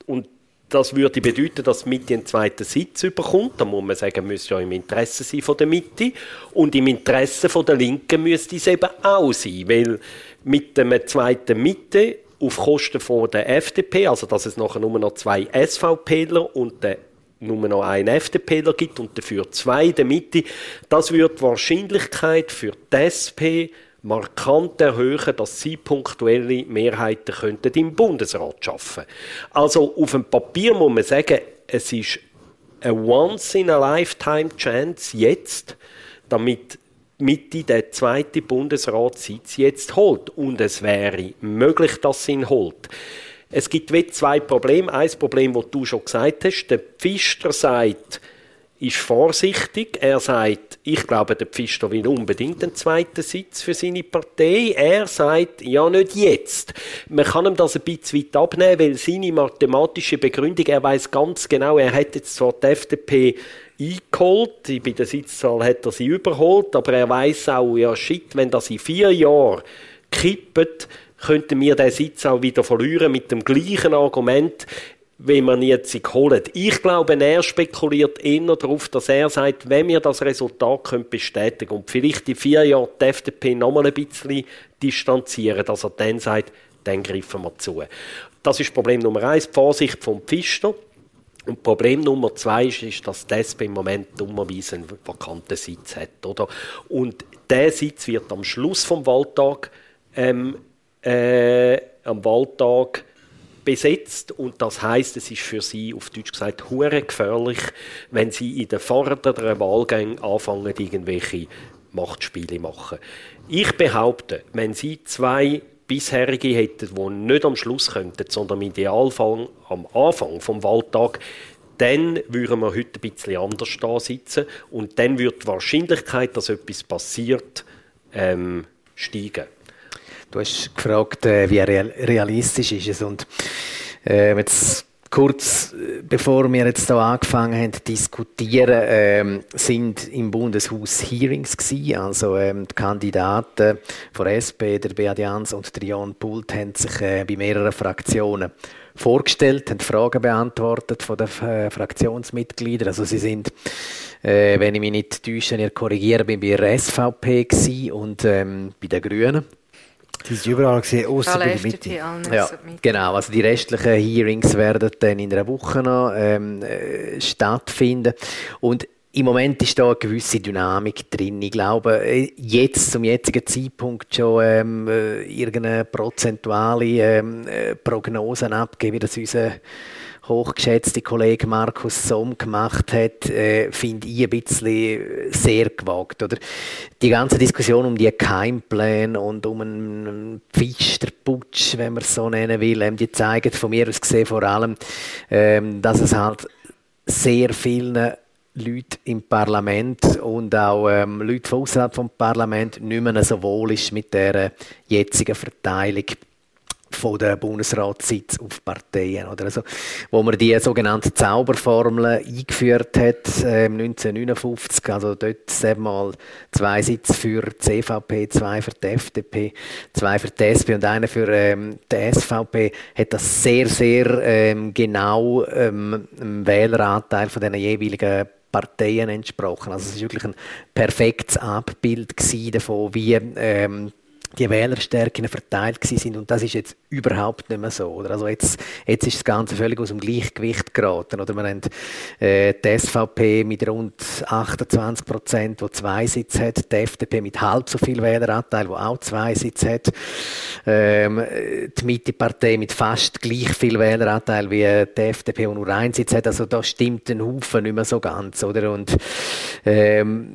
S5: und das würde bedeuten, dass die Mitte einen zweiten Sitz überkommt. Da muss man sagen, müsste ja im Interesse sein von der Mitte. Und im Interesse von der Linken müsste es eben auch sein, weil mit einem zweiten Mitte auf Kosten von der FDP, also dass es nachher nur noch zwei SVPler und der nur noch einen FDPler gibt und dafür zwei in der Mitte, das wird die Wahrscheinlichkeit für die SP markant erhöhen, dass sie punktuelle Mehrheiten könnten im Bundesrat schaffen. Also auf dem Papier muss man sagen, es ist eine once in a lifetime chance jetzt, damit Mitte der zweite Bundesratssitz jetzt holt. Und es wäre möglich, dass sie ihn holt. Es gibt zwei Probleme. Ein Problem, das du schon gesagt hast. Der Pfister sagt, ist vorsichtig. Er sagt, ich glaube, der Pfister will unbedingt einen zweiten Sitz für seine Partei. Er sagt, ja, nicht jetzt. Man kann ihm das ein bisschen weit abnehmen, weil seine mathematische Begründung, er weiß ganz genau, er hat jetzt zwar die FDP eingeholt, bei der Sitzzahl hat er sie überholt, aber er weiß auch, ja, shit, wenn das in vier Jahren kippt, könnten wir den Sitz auch wieder verlieren mit dem gleichen Argument wenn man jetzt holen. Ich glaube, er spekuliert eher darauf, dass er sagt, wenn wir das Resultat können bestätigen und vielleicht in vier Jahren die FDP noch mal ein bisschen distanzieren, dass er dann sagt, dann greifen wir zu. Das ist Problem Nummer eins, die Vorsicht vom Pfister. Und Problem Nummer zwei ist, ist dass die im Moment dummerweise einen vakanten Sitz hat. Oder? Und der Sitz wird am Schluss vom Wahltag, ähm, äh, am Wahltag besetzt und das heißt, es ist für sie auf Deutsch gesagt hure gefährlich, wenn sie in den vorderen Wahlgängen anfangen, irgendwelche Machtspiele machen. Ich behaupte, wenn sie zwei bisherige hätten, die nicht am Schluss könnten, sondern im Idealfall am Anfang vom Wahltag, dann würden wir heute ein bisschen anders da sitzen und dann wird die Wahrscheinlichkeit, dass etwas passiert, ähm, steigen.
S4: Du hast gefragt, äh, wie realistisch ist es und äh, jetzt kurz äh, bevor wir jetzt da angefangen haben zu diskutieren, ähm, sind im Bundeshaus Hearings gewesen. Also ähm, die Kandidaten von SP, der Beat Jans und Jan Pult haben sich äh, bei mehreren Fraktionen vorgestellt, haben Fragen beantwortet von den äh, Fraktionsmitgliedern. Also sie sind, äh, wenn ich mich nicht täusche, bin bei der SVP und ähm, bei den Grünen.
S2: Die sind überall gesehen, außer bei der Mitte.
S4: Ja, genau. Also die restlichen Hearings werden dann in einer Woche noch ähm, äh, stattfinden. Und im Moment ist da eine gewisse Dynamik drin. Ich glaube, äh, jetzt zum jetzigen Zeitpunkt schon ähm, äh, irgendeine prozentuale ähm, äh, Prognosen abgeben, wie das unser hochgeschätzte Kollege Markus Somm gemacht hat, äh, finde ich ein bisschen sehr gewagt. Oder? Die ganze Diskussion um die Keimpläne und um einen Pfisterputsch, wenn man es so nennen will, ähm, die zeigen von mir aus gesehen vor allem, ähm, dass es halt sehr vielen Leute im Parlament und auch ähm, Leute von außerhalb vom Parlament nicht mehr so wohl ist mit der jetzigen Verteilung von der Bundesratssitz auf Parteien. Oder also, wo man die sogenannte Zauberformel eingeführt hat, äh, 1959, also dort mal zwei Sitze für die CVP, zwei für die FDP, zwei für die SP und einer für ähm, die SVP, hat das sehr, sehr ähm, genau ähm, im Wähleranteil von den jeweiligen Parteien entsprochen. Also es ist wirklich ein perfektes Abbild davon, wie ähm, die Wählerstärken verteilt sind und das ist jetzt überhaupt nicht mehr so. Oder? Also jetzt, jetzt ist das Ganze völlig aus dem Gleichgewicht geraten. Oder man haben äh, die SVP mit rund 28 Prozent, wo zwei Sitze hat, die FDP mit halb so viel Wähleranteil, wo auch zwei Sitze hat, ähm, die Mittepartei mit fast gleich viel Wähleranteil wie die FDP, wo nur ein Sitz hat. Also da stimmt ein Haufen nicht mehr so ganz. Oder? Und ähm,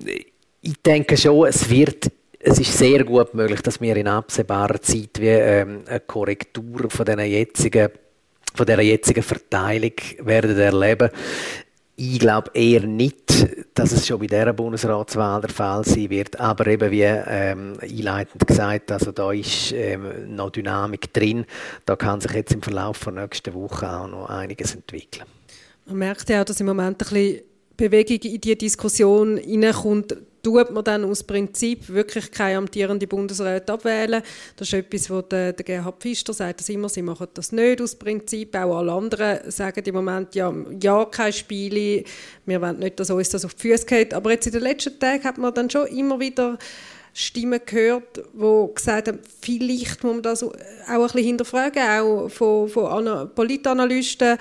S4: ich denke schon, es wird es ist sehr gut möglich, dass wir in absehbarer Zeit wie ähm, eine Korrektur von jetzigen von der jetzigen Verteilung werden erleben. Ich glaube eher nicht, dass es schon bei dieser Bundesratswahl der Fall sein wird, aber eben wie ähm, einleitend gesagt, also da ist ähm, noch Dynamik drin. Da kann sich jetzt im Verlauf der nächsten Woche auch noch einiges entwickeln.
S6: Man merkt ja auch, dass im Moment ein bisschen Bewegung in die Diskussion hineinkommt, tut man dann aus Prinzip wirklich keine amtierende Bundesräte abwählen. Das ist etwas, was der, der Gerhard Pfister sagt, dass immer, sie machen das nicht aus Prinzip. Auch alle anderen sagen im Moment, ja, ja keine Spiele, wir wollen nicht, dass uns das auf die Füße geht. Aber jetzt in den letzten Tagen hat man dann schon immer wieder Stimmen gehört, die gesagt haben, vielleicht muss man das auch ein bisschen hinterfragen, auch von, von Politanalysten,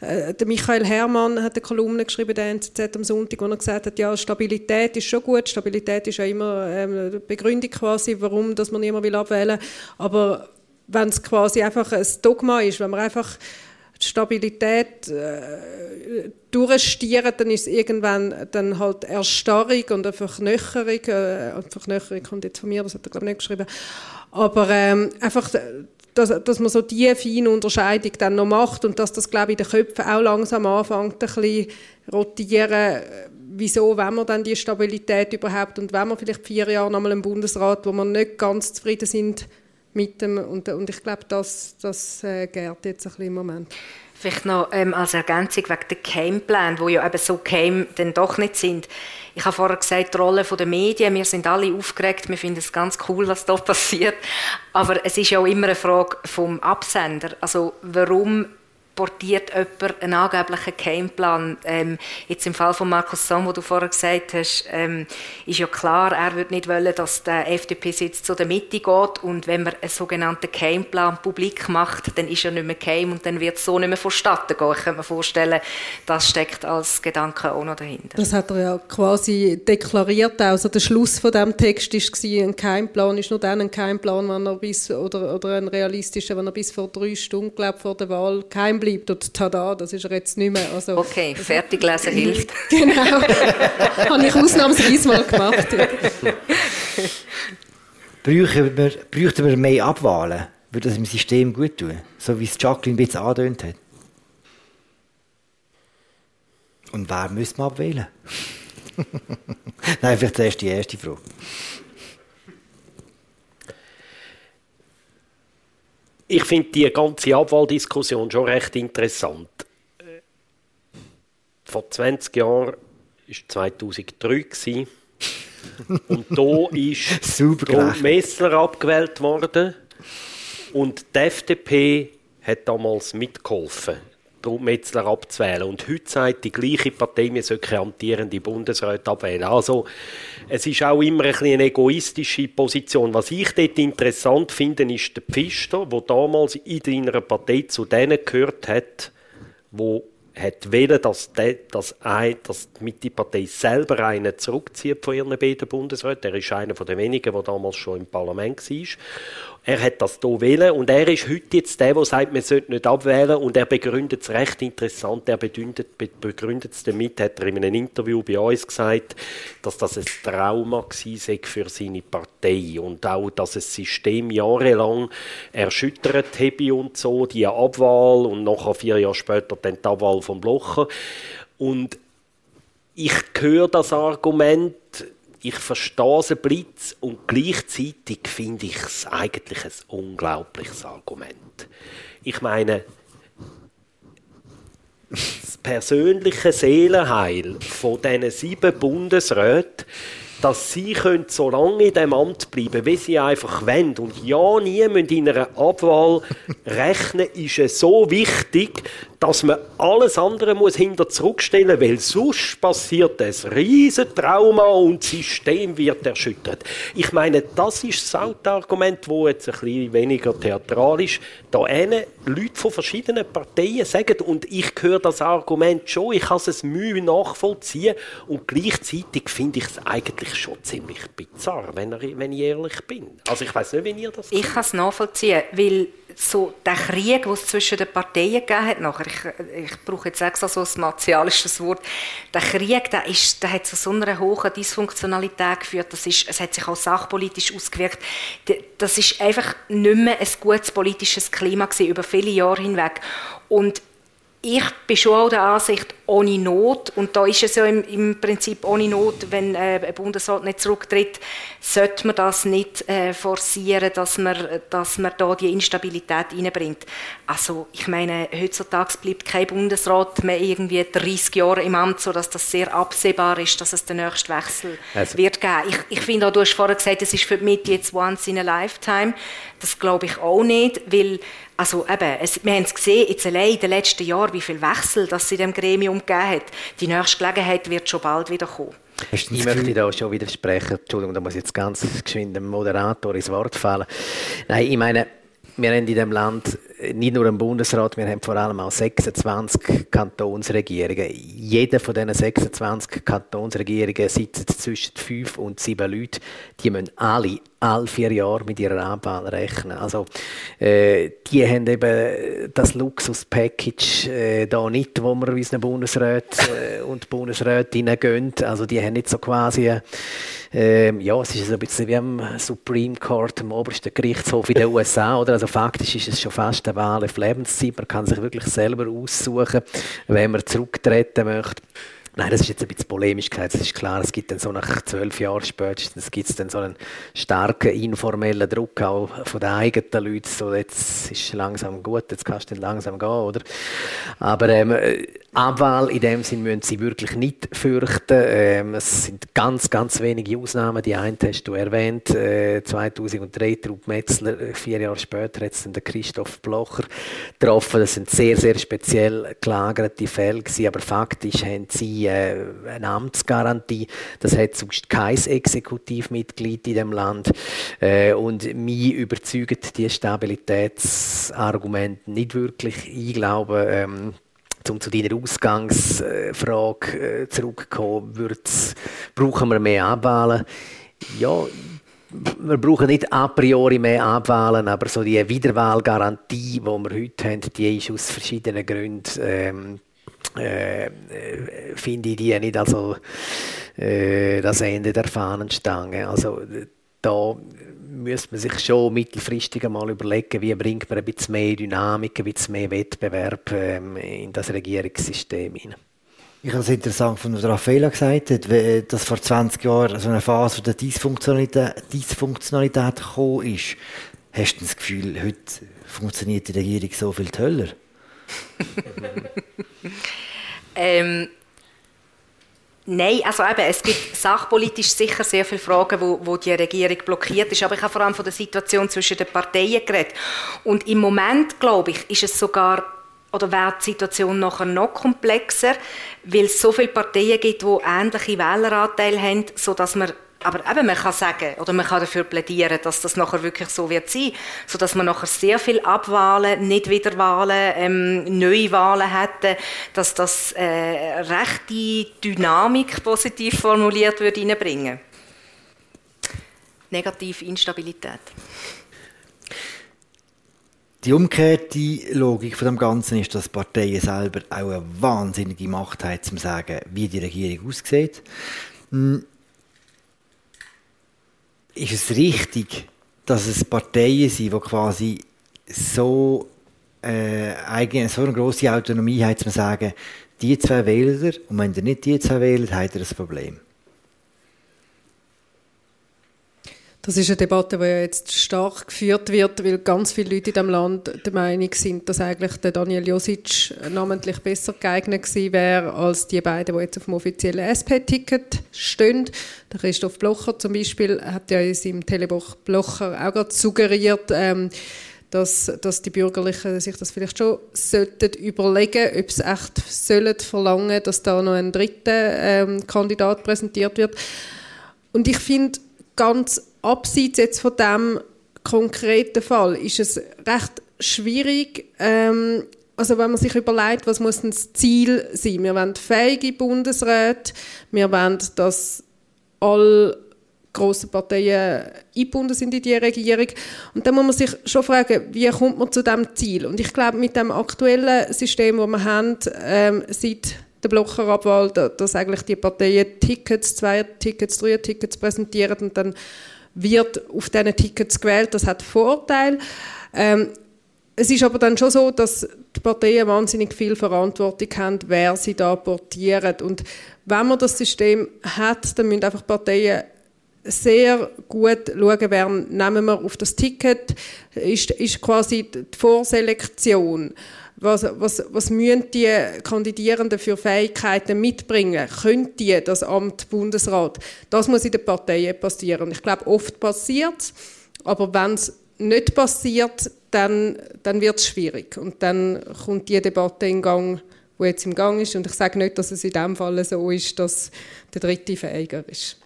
S6: äh, der Michael Herrmann hat eine Kolumne geschrieben, der NZZ am Sonntag, wo er gesagt hat, ja, Stabilität ist schon gut, Stabilität ist ja immer ähm, Begründung quasi, warum dass man niemand will abwählen aber wenn es quasi einfach ein Dogma ist, wenn man einfach die Stabilität äh, durchstieren, dann ist es irgendwann dann halt Erstarrung und eine Verknöcherung. Äh, Verknöcherung kommt jetzt von mir, das hat er glaube ich nicht geschrieben. Aber ähm, einfach dass, dass man so diese feine Unterscheidung dann noch macht und dass das, glaube ich, in den Köpfen auch langsam anfängt, ein bisschen rotieren, wieso wenn wir dann die Stabilität überhaupt und wenn wir vielleicht vier Jahre nochmal einen Bundesrat, wo wir nicht ganz zufrieden sind mit dem und, und ich glaube, das, das äh, gärt jetzt ein bisschen im Moment.
S3: Vielleicht noch ähm, als Ergänzung wegen der Keimplane, wo ja eben so Keim dann doch nicht sind. Ich habe vorher gesagt, die Rolle der Medien, wir sind alle aufgeregt, wir finden es ganz cool, was da passiert. Aber es ist ja auch immer eine Frage vom Absender. Also warum portiert jemand einen angeblichen Gameplan. Ähm, jetzt im Fall von Markus Somm, wo du vorher gesagt hast, ähm, ist ja klar, er würde nicht wollen, dass der FDP-Sitz zu der Mitte geht und wenn man einen sogenannten Gameplan publik macht, dann ist er nicht mehr Game und dann wird es so nicht mehr vonstatten gehen. Ich könnte mir vorstellen, das steckt als Gedanke auch noch dahinter.
S6: Das hat er ja quasi deklariert. Also der Schluss von dem Text war, ein Keimplan ist nur dann ein Keimplan, wenn er bis, oder, oder ein realistischer, wenn er bis vor drei Stunden, glaube vor der Wahl kein bleibt und tada, das ist er jetzt nicht mehr. Also,
S3: okay, fertig lesen hilft.
S6: genau, habe ich ausnahmsweise mal gemacht.
S2: bräuchten, wir, bräuchten wir mehr Abwahlen? Würde das im System gut tun? So wie es Jacqueline ein bisschen angedeutet hat. Und wer müsste man abwählen? Nein, vielleicht zuerst die erste Frage.
S5: Ich finde die ganze Abwahldiskussion schon recht interessant. Vor 20 Jahren war 2003 und da ist Ruth Messler abgewählt worden. Und die FDP hat damals mitgeholfen Metzler abzuwählen. Und heute sagt die gleiche Partei, wir sollten amtierende Bundesräte abwählen. Also es ist auch immer ein eine egoistische Position. Was ich dort interessant finde, ist der Pfister, der damals in deiner Partei zu denen gehört hat, wo hat wollen, dass, dass, dass die Mitte-Partei selber einen zurückzieht von ihren beiden Bundesräten. Er ist einer der wenigen, der damals schon im Parlament war. Er hat das hier wählen und er ist heute jetzt der, der sagt, man sollte nicht abwählen und er begründet es recht interessant. Er begründet, begründet es damit, hat er in einem Interview bei uns gesagt, dass das ein Trauma war für seine Partei und auch, dass das System jahrelang erschüttert habe und so, die Abwahl und nachher vier Jahre später dann die Abwahl vom Blocher. Und ich höre das Argument, ich verstehe es ein Blitz und gleichzeitig finde ich es eigentlich ein unglaubliches Argument. Ich meine, das persönliche Seelenheil von diesen sieben Bundesräten dass sie können so lange in dem Amt bleiben, wie sie einfach wollen. Und ja, niemand in einer Abwahl rechnen, ist es so wichtig, dass man alles andere muss hinter zurückstellen, weil sonst passiert ein riesen Trauma und das System wird erschüttert. Ich meine, das ist das Hauptargument, wo jetzt ein bisschen weniger theatralisch da eine Leute von verschiedenen Parteien sagen und ich höre das Argument schon, ich kann es Mühe nachvollziehen und gleichzeitig finde ich es eigentlich schon ziemlich bizarr, wenn, wenn ich ehrlich bin. Also ich weiß nicht, wie ihr das
S3: Ich kann es nachvollziehen, weil so der Krieg, den es zwischen den Parteien gegeben hat, nachher, ich, ich brauche jetzt extra so ein martialisches Wort, der Krieg, der, ist, der hat zu so einer hohen Dysfunktionalität geführt, das ist, es hat sich auch sachpolitisch ausgewirkt, das ist einfach nicht mehr ein gutes politisches Klima gewesen, über viele Jahre hinweg. Und ich bin schon auch der Ansicht, ohne Not, und da ist es ja im, im Prinzip ohne Not, wenn äh, ein Bundesrat nicht zurücktritt, sollte man das nicht äh, forcieren, dass man, dass man da die Instabilität reinbringt. Also ich meine, heutzutage bleibt kein Bundesrat mehr irgendwie 30 Jahre im Amt, sodass das sehr absehbar ist, dass es den nächsten Wechsel also. wird geben. Ich, ich finde auch, du hast vorher gesagt, es ist für mich jetzt once in a lifetime. Das glaube ich auch nicht, weil also eben, es, wir haben es gesehen, jetzt allein in den letzten Jahren, wie viel Wechsel das in dem Gremium gegeben hat. Die nächste Gelegenheit wird schon bald wieder kommen.
S4: Ich möchte da schon widersprechen. Entschuldigung, da muss ich jetzt ganz geschwind dem Moderator ins Wort fallen. Nein, ich meine, wir haben in diesem Land nicht nur einen Bundesrat, wir haben vor allem auch 26 Kantonsregierungen. Jeder von diesen 26 Kantonsregierungen sitzt zwischen fünf und sieben Leuten. Die müssen alle alle vier Jahre mit ihrer Abwahl rechnen. Also äh, die haben eben das Luxus-Package äh, da nicht, wo wir unseren Bundesräten äh, und Bundesrätinnen gönnen. Also die haben nicht so quasi äh, ja, es ist ein bisschen wie am Supreme Court, am obersten Gerichtshof in den USA, oder? Also faktisch ist es schon fast eine Wahl auf Lebenszeit. Man kann sich wirklich selber aussuchen, wenn man zurücktreten möchte. Nein, das ist jetzt ein bisschen polemisch gesagt. Es ist klar, es gibt dann so nach zwölf Jahren spätestens gibt es dann so einen starken informellen Druck auch von den eigenen Leuten. So, jetzt ist langsam gut, jetzt kannst du dann langsam gehen, oder? Aber ähm, Abwahl in dem Sinn müssen sie wirklich nicht fürchten. Ähm, es sind ganz, ganz wenige Ausnahmen. Die eine hast du erwähnt, äh, 2003 Trupp Metzler, äh, vier Jahre später hat es dann Christoph Blocher getroffen. Das sind sehr, sehr speziell gelagerte Fälle gewesen, aber faktisch haben sie äh, eine Amtsgarantie. Das hat sonst kein Exekutivmitglied in dem Land. Äh, und mich überzeugen die Stabilitätsargumente nicht wirklich. Ich glaube, ähm, um zu deiner Ausgangsfrage äh, zurückzukommen, brauchen wir mehr Abwahlen? Ja, wir brauchen nicht a priori mehr abwahlen, aber so die Wiederwahlgarantie, die wir heute haben, die ist aus verschiedenen Gründen ähm, äh, äh, finde ich die nicht also äh, das Ende der Fahnenstange. Also da müsste man sich schon mittelfristig einmal überlegen, wie bringt man ein bisschen mehr Dynamik, ein bisschen mehr Wettbewerb ähm, in das Regierungssystem hinein.
S2: Ich habe es interessant von Raffaella gesagt, dass vor 20 Jahren so eine Phase der Dysfunktionalität, Dysfunktionalität gekommen ist. Hast du das Gefühl, heute funktioniert die Regierung so viel toller?
S3: Ähm, Nein, also eben, es gibt sachpolitisch sicher sehr viele Fragen, wo, wo die Regierung blockiert ist, aber ich habe vor allem von der Situation zwischen den Parteien geredet. Und im Moment, glaube ich, ist es sogar oder wäre die Situation nachher noch komplexer, weil es so viele Parteien gibt, die ähnliche Wähleranteile haben, sodass man aber eben, man kann sagen oder man kann dafür plädieren, dass das nachher wirklich so wird sein, sodass man nachher sehr viel Abwahlen, nicht Wiederwahlen, ähm, Neuwahlen hätte, dass das äh, rechte Dynamik positiv formuliert würde reinbringen. Negative Instabilität.
S2: Die umgekehrte Logik von dem Ganzen ist, dass Parteien selber auch eine wahnsinnige Macht haben, zu sagen, wie die Regierung aussieht. Ist es richtig, dass es Parteien sind, die quasi so, äh, eigene, so eine grosse Autonomie haben, zu sagen, die zwei wählen und wenn ihr nicht die zwei wählt, habt ihr ein Problem?
S6: Das ist eine Debatte, die jetzt stark geführt wird, weil ganz viele Leute in diesem Land der Meinung sind, dass eigentlich der Daniel Josic namentlich besser geeignet gewesen wäre als die beiden, die jetzt auf dem offiziellen SP-Ticket stehen. Der Christoph Blocher zum Beispiel hat ja in seinem Telebuch Blocher auch gerade suggeriert, ähm, dass, dass die Bürgerlichen sich das vielleicht schon sollten überlegen, ob sie echt sollen verlangen, dass da noch ein dritter ähm, Kandidat präsentiert wird. Und ich finde ganz abseits jetzt von dem konkreten Fall ist es recht schwierig, ähm, also wenn man sich überlegt, was muss denn das Ziel sein? Wir wollen fähige Bundesräte, wir wollen, dass alle grossen Parteien eingebunden sind in die Regierung. Und dann muss man sich schon fragen, wie kommt man zu diesem Ziel? Und ich glaube, mit dem aktuellen System, das wir haben, ähm, seit der Blockerabwahl, dass eigentlich die Parteien Tickets, zwei Tickets, drei Tickets präsentieren und dann wird auf diesen Tickets gewählt. Das hat Vorteile. Ähm, es ist aber dann schon so, dass die Parteien wahnsinnig viel Verantwortung haben, wer sie da portieren. Und wenn man das System hat, dann müssen einfach Parteien sehr gut schauen, wer nehmen wir auf das Ticket, ist, ist quasi die Vorselektion. Was, was, was müssen die Kandidierenden für Fähigkeiten mitbringen? Können die das Amt Bundesrat? Das muss in den Parteien passieren. ich glaube, oft passiert aber wenn es nicht passiert, dann, dann wird es schwierig. Und dann kommt die Debatte in Gang, die jetzt im Gang ist. Und ich sage nicht, dass es in dem Fall so ist, dass der Dritte fähiger ist.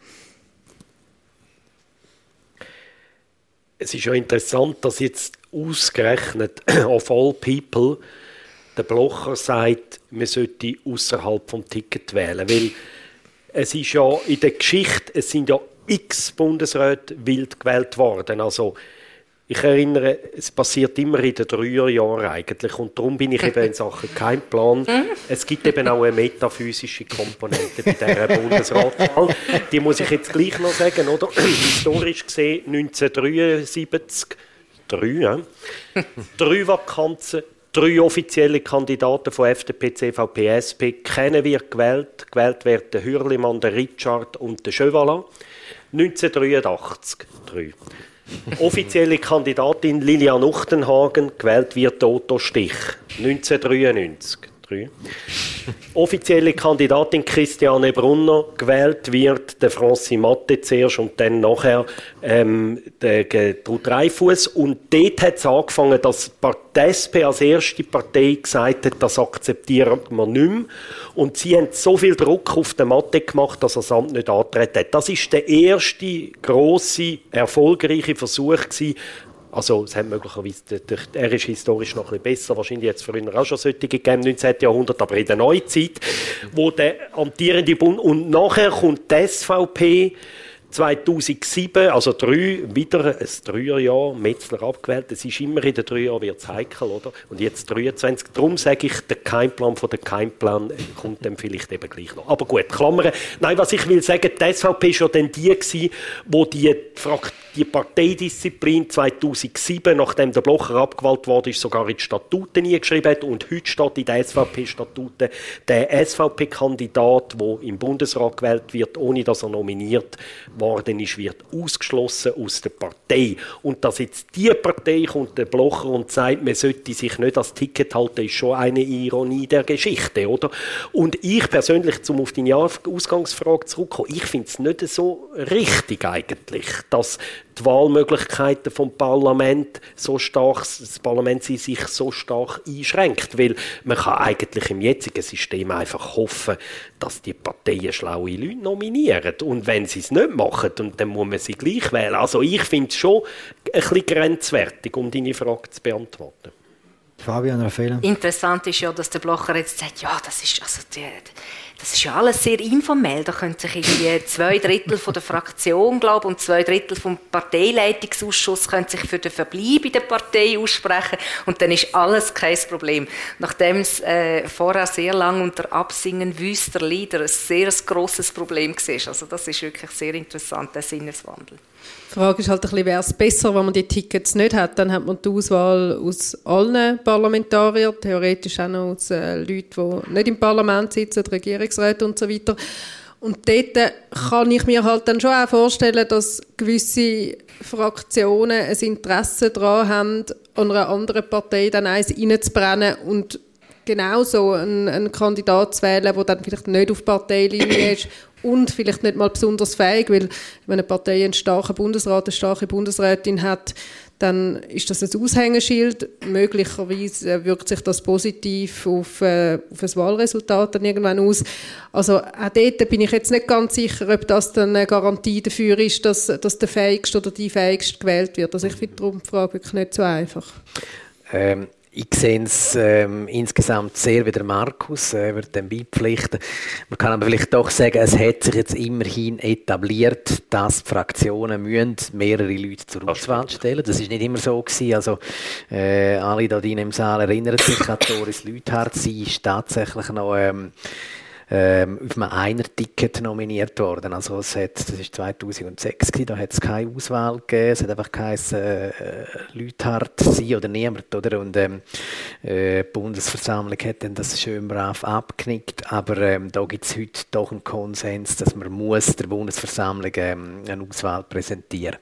S5: Es ist ja interessant, dass jetzt ausgerechnet of all people der Blocher sagt, man sollte außerhalb vom Ticket wählen, weil es ist ja in der Geschichte, es sind ja x Bundesräte wild gewählt worden, also ich erinnere, es passiert immer in den Jahren eigentlich und darum bin ich eben in Sachen kein Plan. Es gibt eben auch eine metaphysische Komponente bei dieser Bundesratswahl. Die muss ich jetzt gleich noch sagen, oder? Historisch gesehen 1973, drei, ja? drei Vakanzen drei offizielle Kandidaten von FDP, CVP, SP. Kennen wir gewählt. Gewählt werden Hürlimann, der Richard und der Chevalat. 1983. Drei. Offizielle Kandidatin Lilian Uchtenhagen, gewählt wird Otto Stich. 1993. 3. Offizielle Kandidatin Christiane Brunner, gewählt wird der Francis Matte zuerst und dann nachher ähm, der Gertrud Dreifuss. Und dort hat es angefangen, dass die SP als erste Partei gesagt hat, das akzeptieren wir nicht mehr. Und sie haben so viel Druck auf den Matte gemacht, dass er das Amt nicht antreten hat. Das ist der erste grosse, erfolgreiche Versuch gewesen, also es hat möglicherweise, er ist historisch noch ein bisschen besser, wahrscheinlich jetzt früher auch schon solche gegeben, 19. Jahrhundert, aber in der Neuzeit, wo der amtierende Bund, und nachher kommt die SVP, 2007, also drei, wieder ein Dreierjahr, Metzler abgewählt. Es ist immer in den drei Jahren wird heikel, oder? Und jetzt 23. Darum sage ich, der Keimplan von der Keimplan kommt dann vielleicht eben gleich noch. Aber gut, Klammern. Nein, was ich will sagen, die SVP war ja dann die gewesen, wo die, die Parteidisziplin 2007, nachdem der Blocher abgewählt wurde, ist sogar in die Statuten eingeschrieben hat. Und heute steht in den SVP-Statuten, der SVP-Kandidat, der im Bundesrat gewählt wird, ohne dass er nominiert worden ist, wird ausgeschlossen aus der Partei. Und dass jetzt die Partei kommt, der Blocher, und sagt, man sollte sich nicht als Ticket halten, ist schon eine Ironie der Geschichte, oder? Und ich persönlich, zum auf deine Ausgangsfrage zurückkommen, ich finde es nicht so richtig eigentlich, dass die Wahlmöglichkeiten vom Parlament so stark, das Parlament sich so stark einschränkt, weil man kann eigentlich im jetzigen System einfach hoffen, dass die Parteien schlaue Leute nominieren und wenn sie es nicht machen, dann muss man sie gleich wählen. Also ich finde es schon ein bisschen grenzwertig, um deine Frage zu beantworten.
S2: Fabian Raffaele.
S3: Interessant ist ja, dass der Blocher jetzt sagt, ja, das ist also die, das ist ja alles sehr informell. Da können sich irgendwie zwei Drittel von der Fraktion, glaube und zwei Drittel vom Parteileitungsausschuss können sich für den Verbleib in der Partei aussprechen und dann ist alles kein Problem. Nachdem es äh, vorher sehr lang unter Absingen wüster Lieder ein sehr grosses Problem war. Also das ist wirklich sehr interessant, der Sinneswandel.
S6: Die Frage ist halt wäre es besser, wenn man die Tickets nicht hat, dann hat man die Auswahl aus allen Parlamentariern, theoretisch auch noch aus äh, Leuten, die nicht im Parlament sitzen, Regierungsräte und so weiter. Und dort kann ich mir halt dann schon auch vorstellen, dass gewisse Fraktionen ein Interesse daran haben, an einer anderen Partei dann eins reinzubrennen und genauso einen, einen Kandidat zu wählen, der dann vielleicht nicht auf Parteilinie ist und vielleicht nicht mal besonders fähig, weil wenn eine Partei einen starken Bundesrat, eine starke Bundesrätin hat, dann ist das ein Aushängeschild. Möglicherweise wirkt sich das positiv auf, äh, auf das Wahlresultat dann irgendwann aus. Also auch dort bin ich jetzt nicht ganz sicher, ob das dann eine Garantie dafür ist, dass, dass der Fähigste oder die Fähigste gewählt wird. Also ich finde die Frage wirklich nicht so einfach.
S4: Ähm ich sehe es ähm, insgesamt sehr wie der Markus, äh, wird dem beipflichten. Man kann aber vielleicht doch sagen, es hat sich jetzt immerhin etabliert, dass die Fraktionen müssen mehrere Leute zur Auswahl stellen. Das ist nicht immer so gewesen. Also äh, alle da im Saal erinnern sich an Doris Lüthardt. Sie ist tatsächlich noch ähm, ähm, auf einem Einer-Ticket nominiert worden. Also es hat, das war 2006, da hat es keine Auswahl gegeben, es hat einfach geheißen, äh, Leuthard, sie oder niemand, oder? Und ähm, äh, die Bundesversammlung hat dann das schön brav abgenickt, aber ähm, da gibt es heute doch einen Konsens, dass man muss der Bundesversammlung ähm, eine Auswahl präsentieren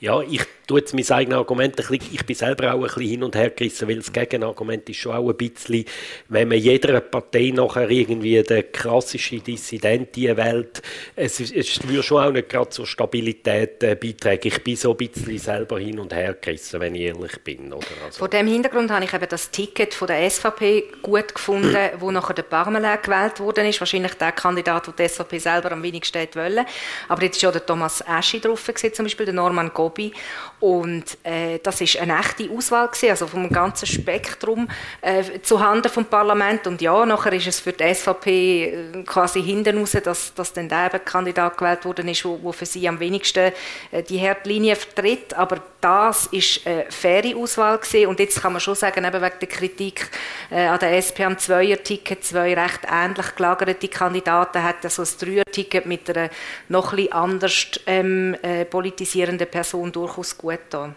S5: ja, ich tue jetzt mein eigenes Argument ein bisschen, ich bin selber auch ein bisschen hin und her gerissen, weil das Gegenargument ist schon auch ein bisschen, wenn man jeder Partei nachher irgendwie der klassische Dissident wählt, es, es würde schon auch nicht gerade zur Stabilität äh, beitragen. Ich bin so ein bisschen selber hin und her gerissen, wenn ich ehrlich bin. Oder?
S3: Also. Vor dem Hintergrund habe ich eben das Ticket von der SVP gut gefunden, wo nachher der Parmelin gewählt worden ist. Wahrscheinlich der Kandidat, den die SVP selber am wenigsten wollen. Aber jetzt war ja der Thomas Eschi drauf, zum Beispiel der Norman Gob Hobby. Und äh, das ist eine echte Auswahl gewesen, also vom ganzen Spektrum äh, zu Handen vom Parlament. Und ja, nachher ist es für die SVP äh, quasi hinten raus, dass, dass dann der Kandidat gewählt worden ist, der für sie am wenigsten äh, die Herdlinie vertritt. Aber das ist eine faire Auswahl gewesen. Und jetzt kann man schon sagen, eben wegen der Kritik äh, an der SP am Zweier-Ticket, zwei recht ähnlich gelagerte Kandidaten hat also ein Dreier-Ticket mit einer noch etwas anders ähm, äh, politisierenden Person durchaus gut tun.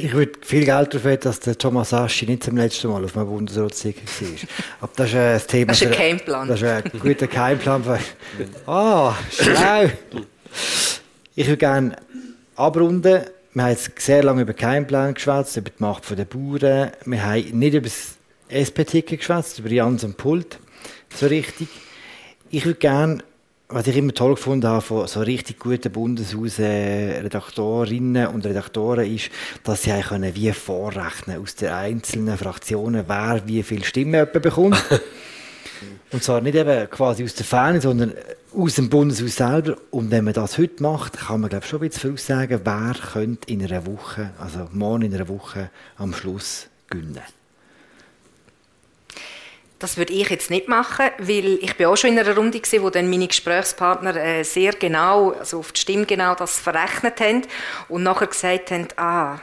S2: Ich würde viel Geld dafür wetten, dass der Thomas Aschi nicht zum letzten Mal auf einem Bundesratssieger war. Aber das ist äh, ein Thema.
S3: Das ist ein Keimplan.
S2: Das ist ein guter Keimplan. Ah, oh, schlau. Ich würde gerne abrunden. Wir haben jetzt sehr lange über Keimplan geschwätzt, über die Macht der Bauern. Wir haben nicht über das SP-Ticket geschwätzt, über Jans und Pult. So richtig. Ich würde gerne was ich immer toll gefunden habe von so richtig guten Bundeshaus-Redaktorinnen und Redaktoren ist, dass sie können wie vorrechnen aus den einzelnen Fraktionen, wer wie viele Stimmen bekommt. und zwar nicht eben quasi aus der Ferne, sondern aus dem Bundeshaus selber. Und wenn man das heute macht, kann man glaube schon ein bisschen voraussagen, wer könnte in einer Woche, also morgen in einer Woche am Schluss gewinnen.
S3: Das würde ich jetzt nicht machen, weil ich bin auch schon in einer Runde gewesen, wo dann meine Gesprächspartner äh, sehr genau, also auf die Stimme genau das verrechnet haben und nachher gesagt haben, ah,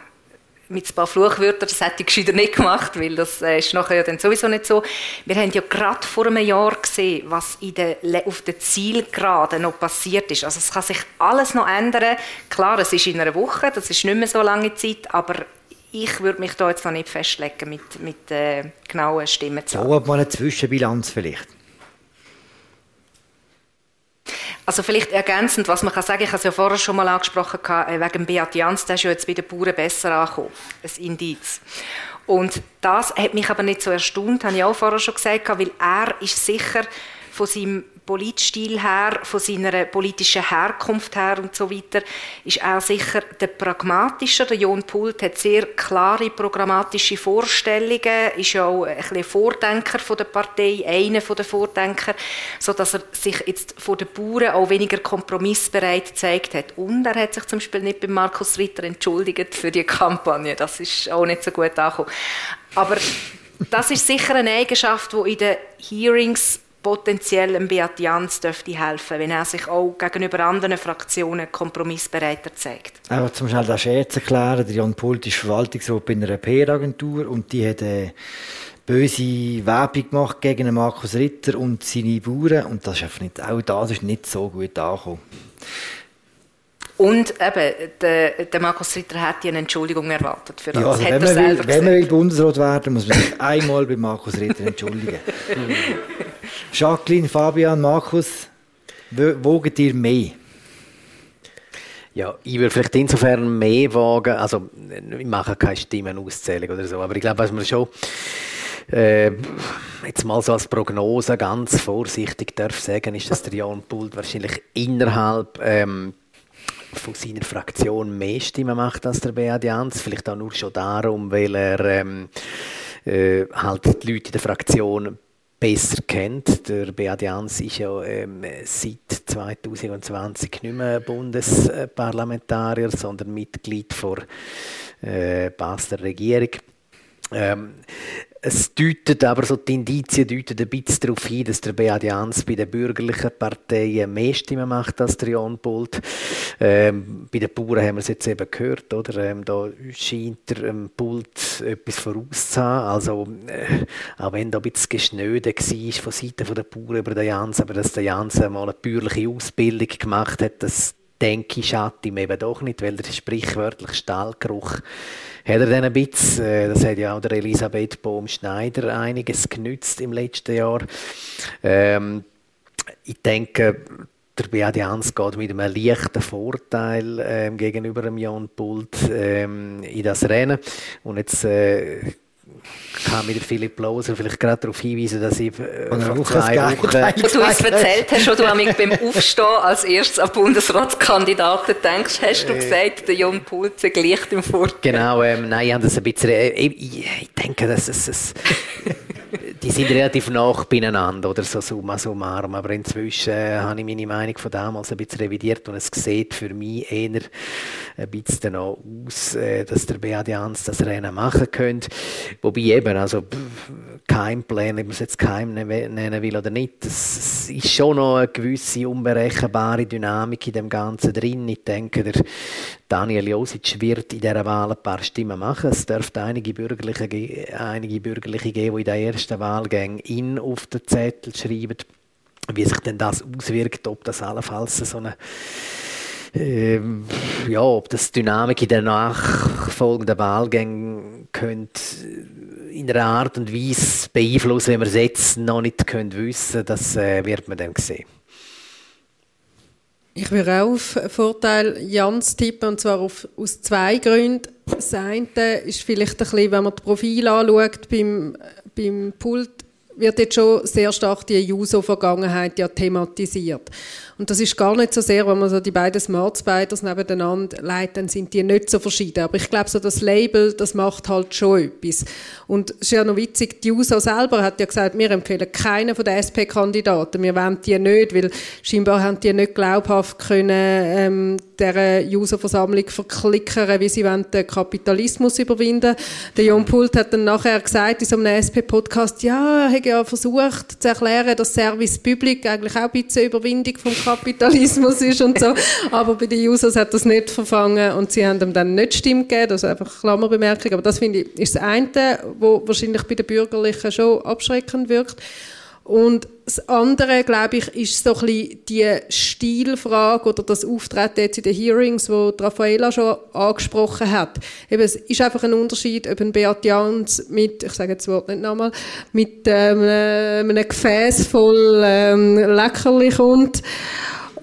S3: mit ein paar Fluchwörtern, das hätte ich gescheiter nicht gemacht, weil das äh, ist nachher ja dann sowieso nicht so. Wir haben ja gerade vor einem Jahr gesehen, was in der, auf der Zielgerade noch passiert ist. Also es kann sich alles noch ändern. Klar, es ist in einer Woche, das ist nicht mehr so lange Zeit, aber ich würde mich da jetzt noch nicht festlegen mit, mit äh, genauen Stimmenzahlen.
S2: So, mal eine Zwischenbilanz vielleicht.
S3: Also vielleicht ergänzend, was man kann sagen, ich habe es ja vorher schon mal angesprochen, äh, wegen Beat Jans, der ist ja jetzt bei den Bauern besser angekommen, ein Indiz. Und das hat mich aber nicht so erstaunt, habe ich auch vorher schon gesagt, weil er ist sicher von seinem Politstil her, von seiner politischen Herkunft her und so weiter, ist er sicher der pragmatischer. Der John Pult hat sehr klare programmatische Vorstellungen, ist ja auch ein bisschen Vordenker von der Partei, einer von den Vordenker, so dass er sich jetzt von den Bauern auch weniger kompromissbereit gezeigt hat. Und er hat sich zum Beispiel nicht bei Markus Ritter entschuldigt für die Kampagne. Das ist auch nicht so gut angekommen. Aber das ist sicher eine Eigenschaft, die in den Hearings potenziell Beat Jans dürfte helfen, wenn er sich auch gegenüber anderen Fraktionen kompromissbereiter zeigt.
S2: Aber zum Beispiel das Scherz erklären, Jan Pult ist Verwaltungsrat bei einer PR-Agentur und die hat äh, böse Werbung gemacht gegen Markus Ritter und seine Bauern und das ist nicht, auch das ist nicht so gut angekommen.
S3: Und eben, der, der Markus Ritter hätte eine Entschuldigung erwartet für das.
S2: Ja, also wenn, man will, wenn man will Bundesrat werden, muss man sich einmal bei Markus Ritter entschuldigen. Jacqueline, Fabian, Markus, wogen ihr mehr?
S4: Ja, ich würde vielleicht insofern mehr wagen, also ich mache keine Stimmenauszählung oder so, aber ich glaube, was man schon äh, jetzt mal so als Prognose ganz vorsichtig darf sagen, ist, dass der Jan Pult wahrscheinlich innerhalb ähm, von seiner Fraktion mehr Stimmen macht als der Beat Jans. Vielleicht auch nur schon darum, weil er ähm, äh, halt die Leute in der Fraktion besser kennt. Der Beat Jans ist ja ähm, seit 2020 nicht mehr Bundesparlamentarier, sondern Mitglied der äh, Basler Regierung. Ähm, es deutet aber so die Indizien deuten ein bisschen darauf hin, dass der Beat Jans bei den bürgerlichen Parteien mehr Stimmen macht als der Jan Pult. Ähm, bei den Bauern haben wir es jetzt eben gehört, oder? Ähm, da scheint der ähm, Pult etwas vorauszuhaben. Also, äh, auch wenn da ein bisschen geschnöde war von Seiten der Bauern über den Jans, aber dass der Jans mal eine bürgerliche Ausbildung gemacht hat, das denke ich, schadet ihm eben doch nicht, weil der sprichwörtlich Stahlgeruch hat er dann ein bisschen, äh, das hat ja auch der Elisabeth Bohm-Schneider einiges genützt im letzten Jahr. Ähm, ich denke, der Beat Jans geht mit einem leichten Vorteil ähm, gegenüber dem Jan Pult ähm, in das Rennen. Und jetzt äh, kann mir Philipp Lauser vielleicht gerade darauf hinweisen, dass ich äh, vor zwei Wochen...
S3: Wo du uns erzählt hast, wo du beim Aufstehen als erstes an Bundesratskandidaten denkst, hast du äh. gesagt, der Jon Pulze gleicht im Vorteil.
S4: Genau, ähm, nein, ich habe das ein bisschen... Äh, ich, ich, denke, dass es... es die sind relativ nah beieinander, oder so summa summarum. Aber inzwischen äh, habe ich meine Meinung von damals ein bisschen revidiert und es sieht für mich eher ein bisschen danach aus, äh, dass der Beat Jans das Rennen machen könnte. Wobei eben, also Keimplan, ob man es jetzt Keim nennen will oder nicht, es ist schon noch eine gewisse unberechenbare Dynamik in dem Ganzen drin. Ich denke, der Daniel Josic wird in dieser Wahl ein paar Stimmen machen. Es dürfte einige Bürgerliche, einige Bürgerliche geben, die in der ersten Wahlgang ihn auf den Zettel schreiben. Wie sich denn das auswirkt, ob das allenfalls so eine ähm, ja, ob das Dynamik in der nachfolgenden Wahlgänge könnte in einer Art und Weise beeinflussen, wenn wir es jetzt noch nicht können wissen, das äh, wird man dann sehen.
S6: Ich würde auch auf Vorteil Jans tippen, und zwar auf, aus zwei Gründen. Das eine ist vielleicht ein bisschen, wenn man das Profil anschaut beim, beim Pult, wird jetzt schon sehr stark die Juso-Vergangenheit ja thematisiert. Und das ist gar nicht so sehr, wenn man so die beiden Smart Spiders nebeneinander leitet, dann sind die nicht so verschieden. Aber ich glaube, so das Label, das macht halt schon etwas. Und es ist ja noch witzig, die USA selber hat ja gesagt, wir empfehlen keinen von den SP-Kandidaten. Wir wollen die nicht, weil scheinbar haben die nicht glaubhaft können, ähm, dieser User-Versammlung verklickern, wie sie wollen, den Kapitalismus überwinden Der Jon Pult hat dann nachher gesagt in so einem SP-Podcast, ja, er hat ja versucht zu erklären, dass Service Public eigentlich auch ein bisschen Überwindung vom Kapitalismus ist und so. Aber bei den Users hat das nicht verfangen und sie haben ihm dann nicht Stimme gegeben. Das ist einfach Klammerbemerkung. Aber das finde ich, ist das eine, was wahrscheinlich bei den Bürgerlichen schon abschreckend wirkt. Und das andere, glaube ich, ist so ein bisschen die Stilfrage oder das Auftreten jetzt in den Hearings, wo Raffaella schon angesprochen hat. Eben, es ist einfach ein Unterschied, ob ein Beat Jans mit, ich sage das Wort nicht nochmal, mit ähm, einem Gefäß voll ähm, Leckerli kommt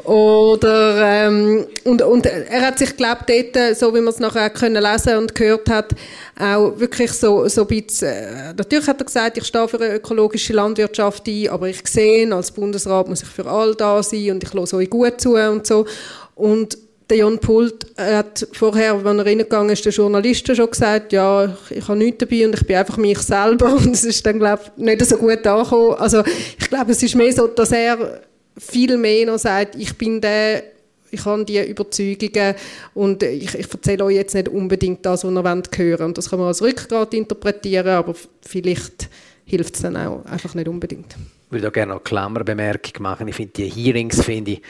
S6: oder, ähm, und, und er hat sich, glaube dort, so wie man es nachher können lesen und gehört hat, auch wirklich so, so ein bisschen, äh, natürlich hat er gesagt, ich stehe für eine ökologische Landwirtschaft ein, aber ich sehe, als Bundesrat muss ich für all da sein und ich höre euch gut zu und so. Und der Jon Pult hat vorher, als er reingegangen ist, den Journalisten schon gesagt, ja, ich, ich habe nichts dabei und ich bin einfach mich selber und es ist dann, glaube ich, nicht so gut angekommen. Also ich glaube, es ist mehr so, dass er viel mehr noch sagt, ich bin der, ich habe diese Überzeugungen und ich, ich erzähle euch jetzt nicht unbedingt das, was ihr wollt hören. Und das kann man als Rückgrat interpretieren, aber vielleicht hilft es dann auch einfach nicht unbedingt.
S4: Ich würde auch gerne noch eine Klammerbemerkung machen. Ich finde die Hearings finde ich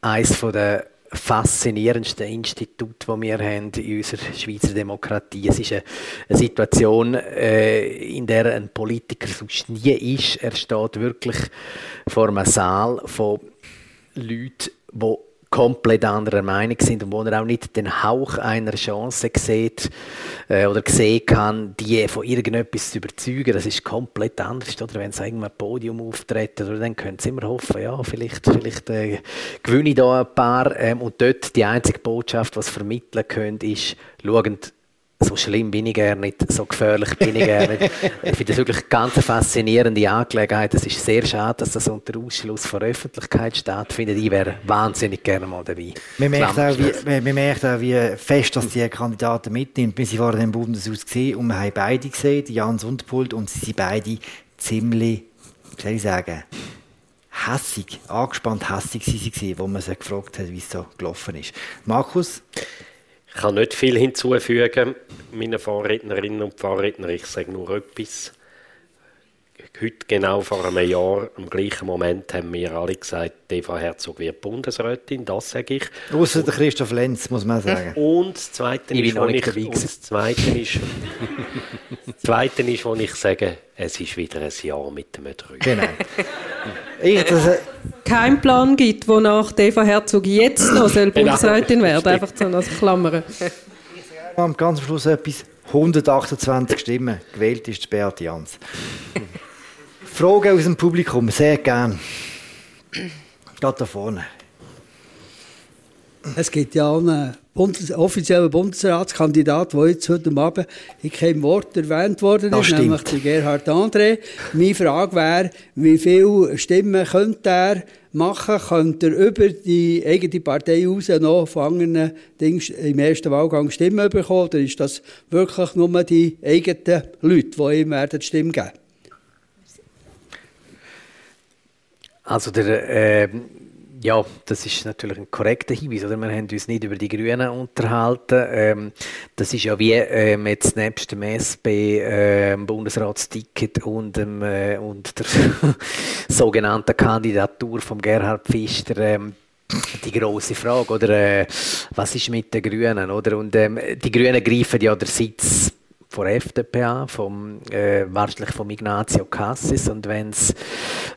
S4: eines der faszinierendsten Institut, das wir haben in unserer Schweizer Demokratie. Es ist eine, eine Situation, äh, in der ein Politiker sonst nie ist. Er steht wirklich vor einem Saal von Leuten, die komplett anderer Meinung sind und wo er auch nicht den Hauch einer Chance sieht äh, oder sehen kann, die von irgendetwas zu überzeugen. Das ist komplett anders. Oder wenn sie irgendwann Podium auftreten, oder dann können sie immer hoffen, ja, vielleicht, vielleicht äh, gewinne ich da ein paar. Ähm, und dort die einzige Botschaft, was vermitteln können, ist, schauend so schlimm bin ich gar nicht, so gefährlich bin ich gar nicht. ich finde das wirklich eine ganz faszinierende Angelegenheit. Es ist sehr schade, dass das unter Ausschluss von Öffentlichkeit stattfindet. Ich wäre wahnsinnig gerne mal dabei.
S2: Man merkt, auch, wie, man merkt auch, wie fest dass die Kandidaten mitnimmt. Wir waren im Bundeshaus gesehen und wir haben beide gesehen, Jans und Pult, und sie sind beide ziemlich, wie soll ich sagen, hässig, angespannt hässig sie wo man sie gefragt hat, wie es so gelaufen ist. Markus?
S5: Ich kann nicht viel hinzufügen, meine Fahrrednerinnen und Fahrredner. Ich sage nur etwas. Heute, genau vor einem Jahr, am gleichen Moment, haben wir alle gesagt, Eva Herzog wird Bundesrätin, das sage ich.
S2: Außer der Christoph Lenz, muss man sagen.
S5: Und das Zweite ich ist, wo ich, und das Zweite ist, das Zweite ist, wo ich sage, es ist wieder ein Jahr mit dem 3.
S2: Genau. Ich, das, äh,
S6: Kein Plan gibt, wonach Eva Herzog jetzt noch soll genau. Bundesrätin werden soll. Einfach so als Klammern. Ich sage
S2: am ganz Schluss etwas. 128 Stimmen. Gewählt ist Beate Jans. Fragen aus dem Publikum, sehr gern. Geht da vorne.
S7: Es gibt ja einen Bundes offiziellen Bundesratskandidat, der jetzt heute Abend in keinem Wort erwähnt worden ist, nämlich der Gerhard André. Meine Frage wäre, wie viele Stimmen könnte er machen? Könnte er über die eigene Partei raus noch von Dings im ersten Wahlgang Stimmen bekommen? Oder ist das wirklich nur die eigenen Leute, die ihm werden Stimmen geben?
S4: Also der, äh, ja, das ist natürlich ein korrekter Hinweis. Oder? Wir haben uns nicht über die Grünen unterhalten. Ähm, das ist ja wie ähm, jetzt nebst dem SP äh, Bundesratsticket und, ähm, äh, und der sogenannten Kandidatur von Gerhard Pfister ähm, die große Frage, oder äh, was ist mit den Grünen, oder? Und ähm, die Grünen greifen ja den Sitz von FDP an, vom, äh, wahrscheinlich von Ignazio Cassis. Und wenn es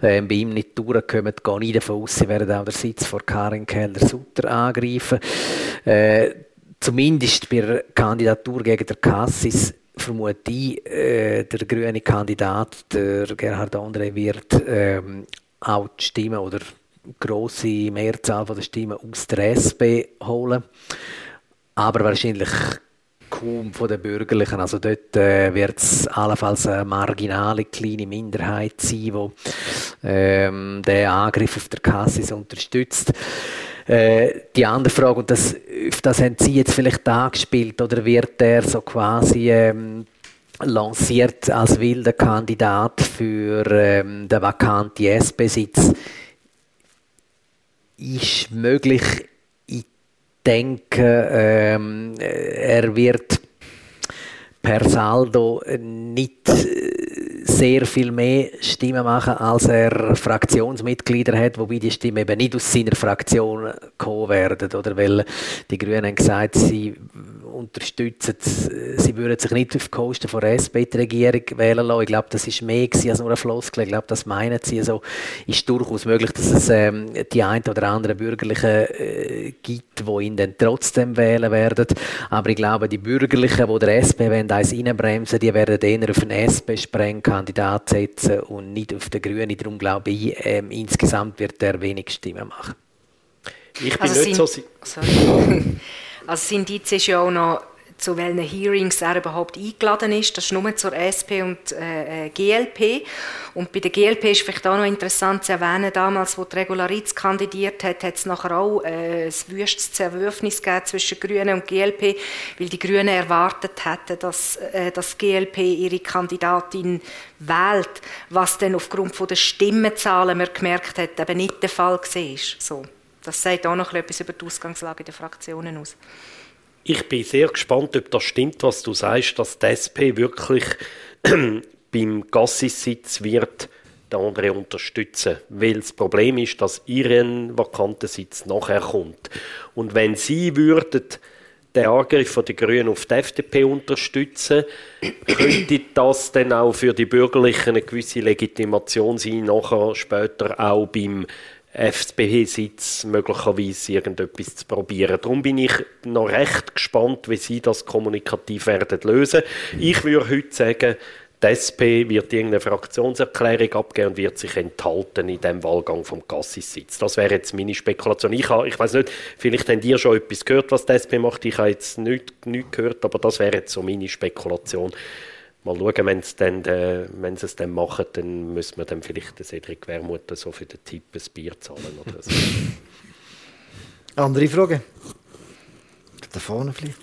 S4: äh, bei ihm nicht durchkommt, gehe ich davon aus, sie werden auch den Sitz von Karin Keller-Sutter angreifen. Äh, zumindest bei der Kandidatur gegen der Cassis vermute ich, äh, der grüne Kandidat, der Gerhard André, wird ähm, auch die Stimmen oder große Mehrzahl der Stimmen aus der SP holen. Aber wahrscheinlich kaum von den Bürgerlichen. Also dort äh, wird es allenfalls eine marginale, kleine Minderheit sein, die ähm, den Angriff auf der Kasse unterstützt. Äh, die andere Frage, und das, auf das haben Sie jetzt vielleicht angespielt, oder wird der so quasi ähm, lanciert als wilder Kandidat für ähm, den vakanten SP-Sitz? Ist möglich, denke, ähm, er wird per Saldo nicht sehr viel mehr Stimmen machen, als er Fraktionsmitglieder hat, wobei die Stimmen eben nicht aus seiner Fraktion kommen werden, oder? Weil die Grünen haben gesagt, sie unterstützen, sie würden sich nicht auf Kosten von der SP die Regierung wählen lassen. Ich glaube, das ist mehr als nur ein Floskel. Ich glaube, das meinen sie. Also ist durchaus möglich, dass es ähm, die ein oder andere Bürgerlichen äh, gibt, die ihn dann trotzdem wählen werden. Aber ich glaube, die Bürgerlichen, die der SP wollen, eins reinbremsen, die werden eher auf einen SP-Sprengkandidat setzen und nicht auf den Grünen. Darum glaube ich, ähm, insgesamt wird er wenig Stimmen machen.
S3: Ich bin also nicht so... Sorry. Also das Indiz ist ja auch noch, zu welchen Hearings er überhaupt eingeladen ist. Das ist nur zur SP und äh, äh GLP. Und bei der GLP ist vielleicht auch noch interessant zu erwähnen, damals, wo die Regularitz kandidiert hat, hat es nachher auch äh, ein wüstes Zerwürfnis zwischen Grünen und GLP, weil die Grünen erwartet hätten, dass äh, das GLP ihre Kandidatin wählt, was dann aufgrund von der Stimmenzahlen man gemerkt hat, eben nicht der Fall war. So. Das sagt auch noch etwas über die Ausgangslage der Fraktionen aus.
S5: Ich bin sehr gespannt, ob das stimmt, was du sagst, dass die SP wirklich beim Gassissitz wird den anderen unterstützen. Weil das Problem ist, dass ihren vakanten Sitz nachher kommt. Und wenn sie würden den Angriff der Grünen auf die FDP unterstützen, könnte das dann auch für die Bürgerlichen eine gewisse Legitimation sein, nachher später auch beim FSB-Sitz möglicherweise irgendetwas zu probieren. Darum bin ich noch recht gespannt, wie sie das kommunikativ werden lösen. Ich würde heute sagen, die SP wird irgendeine Fraktionserklärung abgeben und wird sich enthalten in dem Wahlgang vom Gassissitz. Das wäre jetzt meine Spekulation. Ich, ich weiß nicht, vielleicht habt ihr schon etwas gehört, was die SP macht. Ich habe jetzt nichts, nichts gehört, aber das wäre jetzt so meine Spekulation. Mal schauen, wenn sie, dann, äh, wenn sie es dann machen, dann müssen wir dann vielleicht den Cedric Wermuth so für den Tipp ein Bier zahlen oder so.
S2: Andere Frage? Da vorne vielleicht?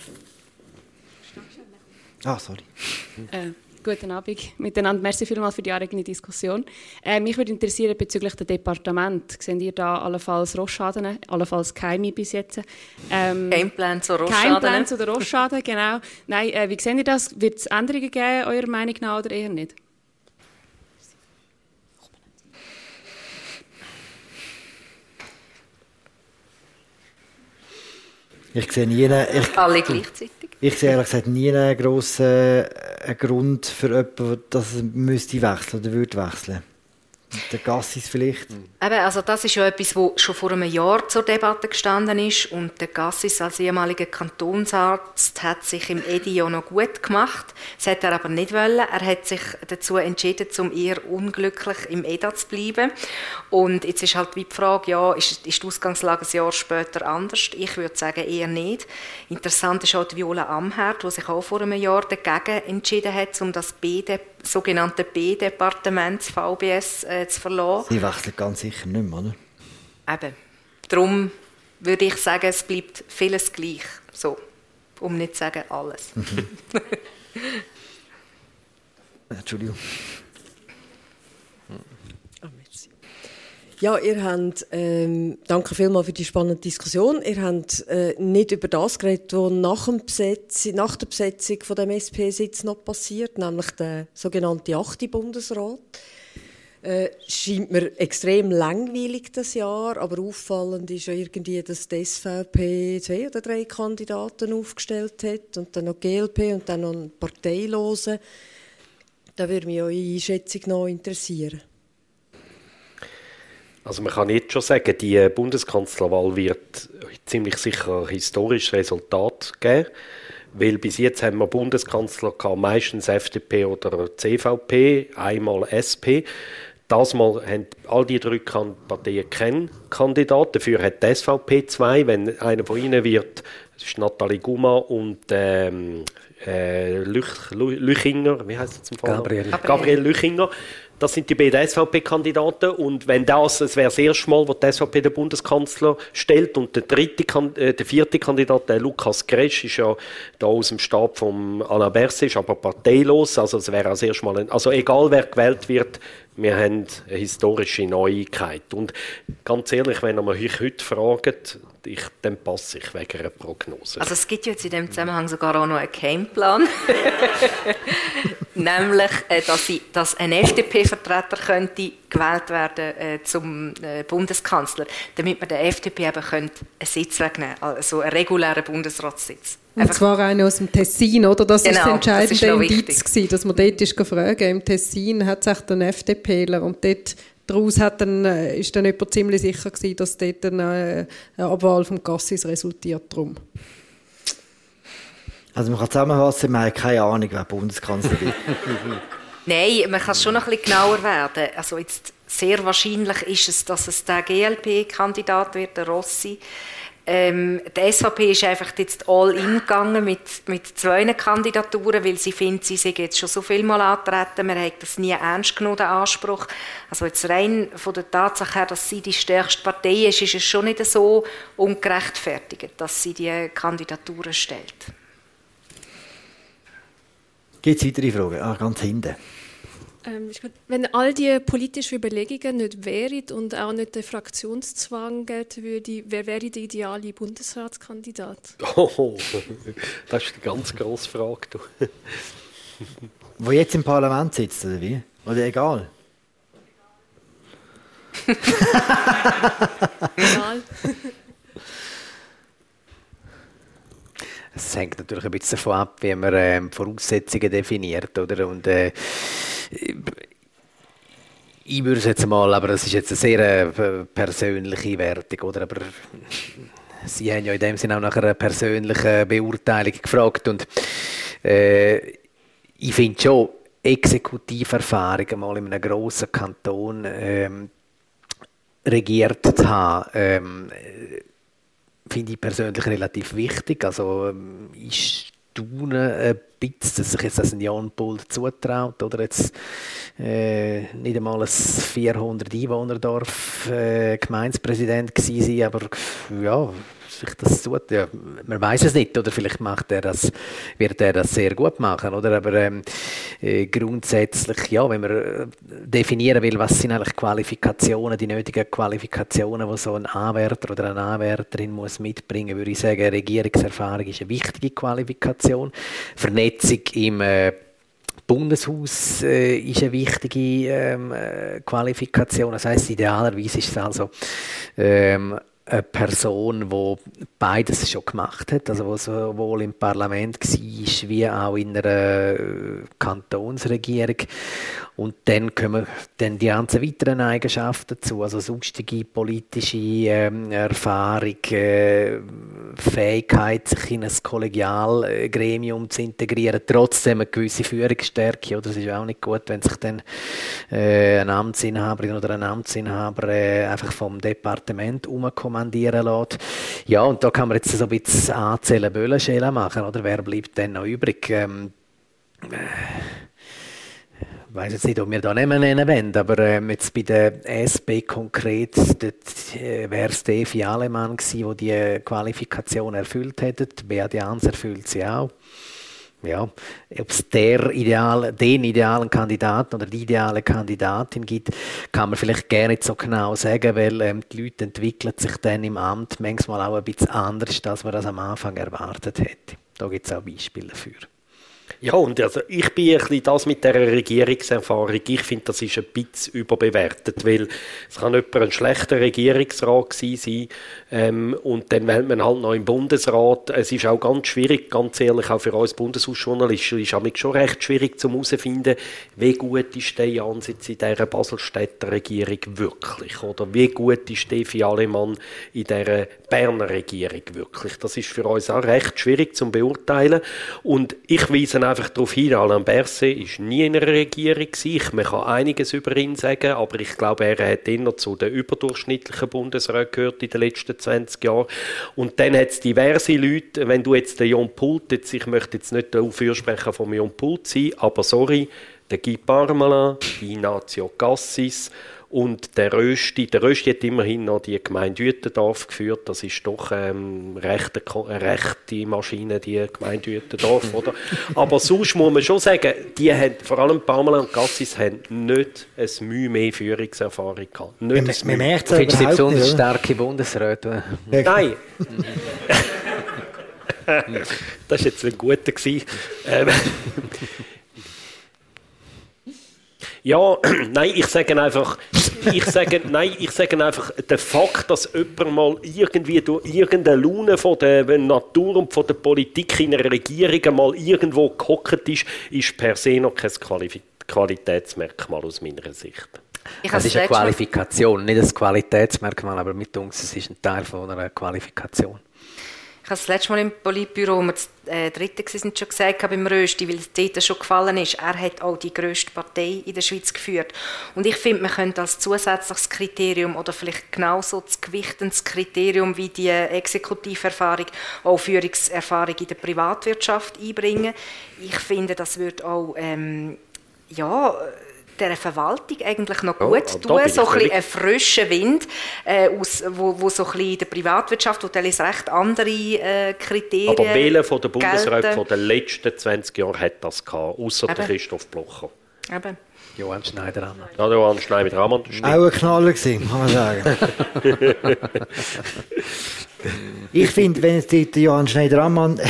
S2: Ah, sorry.
S8: Äh, Guten Abend miteinander. Merci vielmals für die anregende Diskussion. Äh, mich würde interessieren bezüglich des Departement. Sehen ihr da allenfalls Rostschaden, allenfalls Keime bis jetzt?
S3: Ähm, Keimpläne zu
S8: Rostschaden. Keimpläne zu Rostschaden, genau. Nein, äh, wie seht ihr das? Wird es Änderungen geben, eurer Meinung nach, oder eher nicht?
S2: Ich sehe nie... Ich,
S3: Alle gleichzeitig.
S2: Ich sehe ehrlich gesagt nie einen grossen äh, Grund für jemanden, dass müsste wechseln oder würde wechseln. Der Gassis vielleicht? Eben,
S3: also das ist ja etwas, was schon vor einem Jahr zur Debatte gestanden ist und der Gassis als ehemaliger Kantonsarzt hat sich im EDI ja noch gut gemacht. Das hat er aber nicht wollen. Er hat sich dazu entschieden, um eher unglücklich im EDA zu bleiben. Und jetzt ist halt die Frage, ja, ist, ist die Ausgangslage ein Jahr später anders? Ich würde sagen, eher nicht. Interessant ist auch die Viola Amherd, die sich auch vor einem Jahr dagegen entschieden hat, um das BD sogenannte B-Departement, VBS, äh, zu verlassen.
S2: Sie wechseln ganz sicher nicht mehr, oder?
S3: Eben. Darum würde ich sagen, es bleibt vieles gleich. So, um nicht zu sagen alles. Mhm.
S2: Entschuldigung.
S9: Ja, ihr habt, ähm, danke vielmals für die spannende Diskussion. Ihr habt äh, nicht über das geredet, was nach, nach der Besetzung von dem SP-Sitz noch passiert, nämlich der sogenannte 8. Bundesrat. Äh, scheint mir extrem langweilig das Jahr, aber auffallend ist ja irgendwie, dass die SVP zwei oder drei Kandidaten aufgestellt hat und dann noch GLP und dann noch einen Parteilosen. Da würde mich eure Einschätzung noch interessieren.
S5: Also man kann jetzt schon sagen, die Bundeskanzlerwahl wird ziemlich sicher ein historisches Resultat geben, weil bis jetzt haben wir Bundeskanzler gehabt, meistens FDP oder CVP, einmal SP. Das Mal haben all die drei Parteien keinen Kandidaten. Dafür hat die SVP zwei. Wenn einer von ihnen wird, das ist Nathalie Guma und ähm, äh, Lüch, Lüchinger, wie heißt es zum Fall?
S4: Gabriel.
S5: Gabriel Lüchinger. Das sind die beiden SVP-Kandidaten und wenn das, es wäre das erste Mal, wo die SVP den Bundeskanzler stellt und der dritte, äh, der vierte Kandidat, der Lukas Gresch, ist ja da aus dem Stab von Alain Berset, aber parteilos, also es wäre das erste Mal, ein, also egal wer gewählt wird, wir haben eine historische Neuigkeit. Und ganz ehrlich, wenn ihr mich heute fragt, ich, dann passe ich wegen einer Prognose.
S3: Also es gibt jetzt in dem Zusammenhang sogar auch noch einen Gameplan. Nämlich, äh, dass, ich, dass ein FDP-Vertreter könnte gewählt werden äh, zum äh, Bundeskanzler, damit man der FDP eben könnte einen Sitz wegnehmen könnte, also einen regulären Bundesratssitz.
S6: Und Einfach zwar einer aus dem Tessin, oder? Das genau, ist das entscheidende Indiz gewesen, dass man dort ist gefragt, im Tessin hat es echt einen FDPler und dort daraus hat dann, äh, ist dann jemand ziemlich sicher gewesen, dass dort eine, eine Abwahl vom Gassis resultiert. Darum.
S2: Also man kann zusammenfassen, man hat keine Ahnung, wer Bundeskanzler wird.
S3: Nein, man kann schon noch ein bisschen genauer werden. Also jetzt sehr wahrscheinlich ist es, dass es der GLP-Kandidat wird, der Rossi. Ähm, die SVP ist einfach jetzt all in gegangen mit, mit zwei Kandidaturen, weil sie findet, sie sei jetzt schon so viel Mal antreten, man hat das nie ernst genommen, den Anspruch. Also jetzt rein von der Tatsache her, dass sie die stärkste Partei ist, ist es schon nicht so ungerechtfertigt, dass sie die Kandidaturen stellt.
S2: Gibt es weitere Fragen? Ah, ganz hinten.
S10: Ähm, wenn all die politischen Überlegungen nicht wären und auch nicht der Fraktionszwang gelten würde, wer wäre der ideale Bundesratskandidat?
S5: Oh, das ist eine ganz grosse Frage. Du.
S2: Wo jetzt im Parlament sitzt, oder wie? Oder egal?
S10: egal.
S4: Es hängt natürlich ein bisschen davon ab, wie man ähm, Voraussetzungen definiert, oder? Und äh, ich würde es jetzt mal, aber das ist jetzt eine sehr äh, persönliche Wertung, oder? Aber Sie haben ja in dem Sinne auch nach einer persönlichen Beurteilung gefragt und äh, ich finde schon, Exekutiverfahrung mal in einem grossen Kanton ähm, regiert zu haben, ähm, finde ich persönlich relativ wichtig. Also ähm, ich staune ein bisschen, dass sich jetzt das ein Jan Paul zutraut, oder jetzt äh, nicht einmal ein 400 Einwohnerdorf äh, Gemeindepräsident gewesen aber ja, sich das tut. Ja, man weiß es nicht, oder vielleicht macht er das, wird er das sehr gut machen, oder? Aber ähm, äh, grundsätzlich, ja, wenn man äh, definieren will, was sind eigentlich Qualifikationen, die nötigen Qualifikationen, die so ein Anwärter oder eine Anwärterin muss mitbringen, würde ich sagen, Regierungserfahrung ist eine wichtige Qualifikation. Vernetzung im äh, Bundeshaus äh, ist eine wichtige ähm, äh, Qualifikation. Das heißt, idealerweise ist es also ähm, eine Person, die beides schon gemacht hat, also die sowohl im Parlament war, wie auch in einer äh, Kantonsregierung. Und dann kommen dann die ganzen weiteren Eigenschaften dazu, also sonstige politische ähm, Erfahrung, äh, Fähigkeit, sich in ein Kollegialgremium zu integrieren, trotzdem eine gewisse Führungsstärke. Oder es ist auch nicht gut, wenn sich dann äh, eine Amtsinhaberin oder ein Amtsinhaber äh, einfach vom Departement umkommandieren lässt. Ja, und da kann man jetzt so ein bisschen anzählen, Böllenschälen machen, oder? Wer bleibt denn noch übrig? Ähm, äh, ich weiß jetzt nicht, ob wir da nicht mehr nennen wollen, aber ähm, jetzt bei der SP konkret, äh, wäre Steffi Alemann gewesen, der die Qualifikation erfüllt hätte. Beat Jans erfüllt sie auch. Ja, ob es der ideal, den idealen Kandidaten oder die ideale Kandidatin gibt, kann man vielleicht gerne nicht so genau sagen, weil ähm, die Leute entwickeln sich dann im Amt manchmal auch ein bisschen anders, als man das am Anfang erwartet hätte. Da gibt es auch Beispiele dafür.
S5: Ja, und also ich bin ein bisschen das mit der Regierungserfahrung. Ich finde, das ist ein bisschen überbewertet, weil es kann jemand ein schlechter Regierungsrat sein ähm, und dann wählt man halt noch im Bundesrat. Es ist auch ganz schwierig, ganz ehrlich, auch für uns Bundeshausjournalisten, ist es schon recht schwierig zu herausfinden, wie gut ist der Jansitz in dieser Baselstädter Regierung wirklich oder wie gut ist Steffi Alemann in dieser Berner Regierung wirklich. Das ist für uns auch recht schwierig zu beurteilen und ich weise einfach darauf hin, Alain Berset ist nie in einer Regierung gewesen. Man kann einiges über ihn sagen, aber ich glaube, er hat immer zu den überdurchschnittlichen Bundesräten gehört in den letzten 20 Jahren. Und dann hat es diverse Leute, wenn du jetzt den Jon Pult, jetzt, ich möchte jetzt nicht der Fürsprecher von Jon Pult sein, aber sorry, der Guy Parmelin, Ignacio Cassis und der Rösti, der Rösti hat immerhin noch die Gemeinde Uetendorf geführt. Das ist doch ähm, rechte, rechte Maschine, die Gemeinde Uetendorf, oder? Aber sonst muss man schon sagen, die haben, vor allem Pamela und Gassis, haben nicht ein Mühe mehr Führungserfahrung gehabt. Nicht
S4: man, man merkt es Findest du besonders starke Bundesräte?
S5: Nein. das war jetzt ein guter. Ja, nein, ich sage einfach, ich sage, nein, ich sage einfach, der Fakt, dass jemand mal irgendwie durch irgendeine Laune von der Natur und von der Politik in einer Regierung mal irgendwo gehockt ist, ist per se noch kein Qualitätsmerkmal aus meiner Sicht.
S4: Es ist eine Qualifikation, nicht ein Qualitätsmerkmal, aber mit uns es ist ein Teil von einer Qualifikation.
S3: Ich habe das letzte Mal im Politbüro, wo wir das äh, dritte waren, schon gesagt beim Rösti, weil es dort schon gefallen ist, er hat auch die grösste Partei in der Schweiz geführt. Und ich finde, man könnte als zusätzliches Kriterium oder vielleicht genauso das gewichtenes Kriterium wie die Exekutiverfahrung auch Führungserfahrung in der Privatwirtschaft einbringen. Ich finde, das wird auch ähm, ja, der Verwaltung eigentlich noch gut ja, tun, so ein einen frischen Wind, äh, aus, wo, wo so ein in der Privatwirtschaft, wo teilweise recht andere äh, Kriterien
S5: Aber welcher von der Bundesräte von den letzten 20 Jahren hat das gehabt, außer der Christoph Blocher?
S3: Eben.
S4: Johann Schneider-Ammann.
S5: Ja, Johann Schneider-Ammann.
S2: Auch ein Knaller gewesen, kann man sagen. ich finde, wenn es der Johann Schneider-Ammann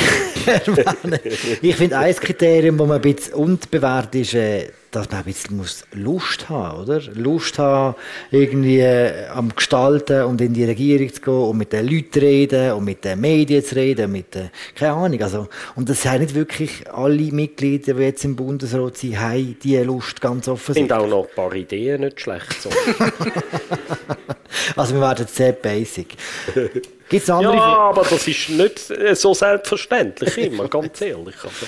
S2: ich finde, ein Kriterium, das man ein bisschen unbewertet ist, äh, dass man ein bisschen muss Lust haben oder? Lust haben, irgendwie äh, am Gestalten und in die Regierung zu gehen und mit den Leuten zu reden und mit den Medien zu reden, mit den, keine Ahnung, also, und das haben nicht wirklich alle Mitglieder, die jetzt im Bundesrat sind, haben diese Lust ganz offen.
S5: Sind auch noch ein paar Ideen nicht schlecht. So.
S2: also wir werden sehr basic.
S5: Gibt's andere ja, aber das ist nicht äh, so selbstverständlich immer, ganz ehrlich. Also.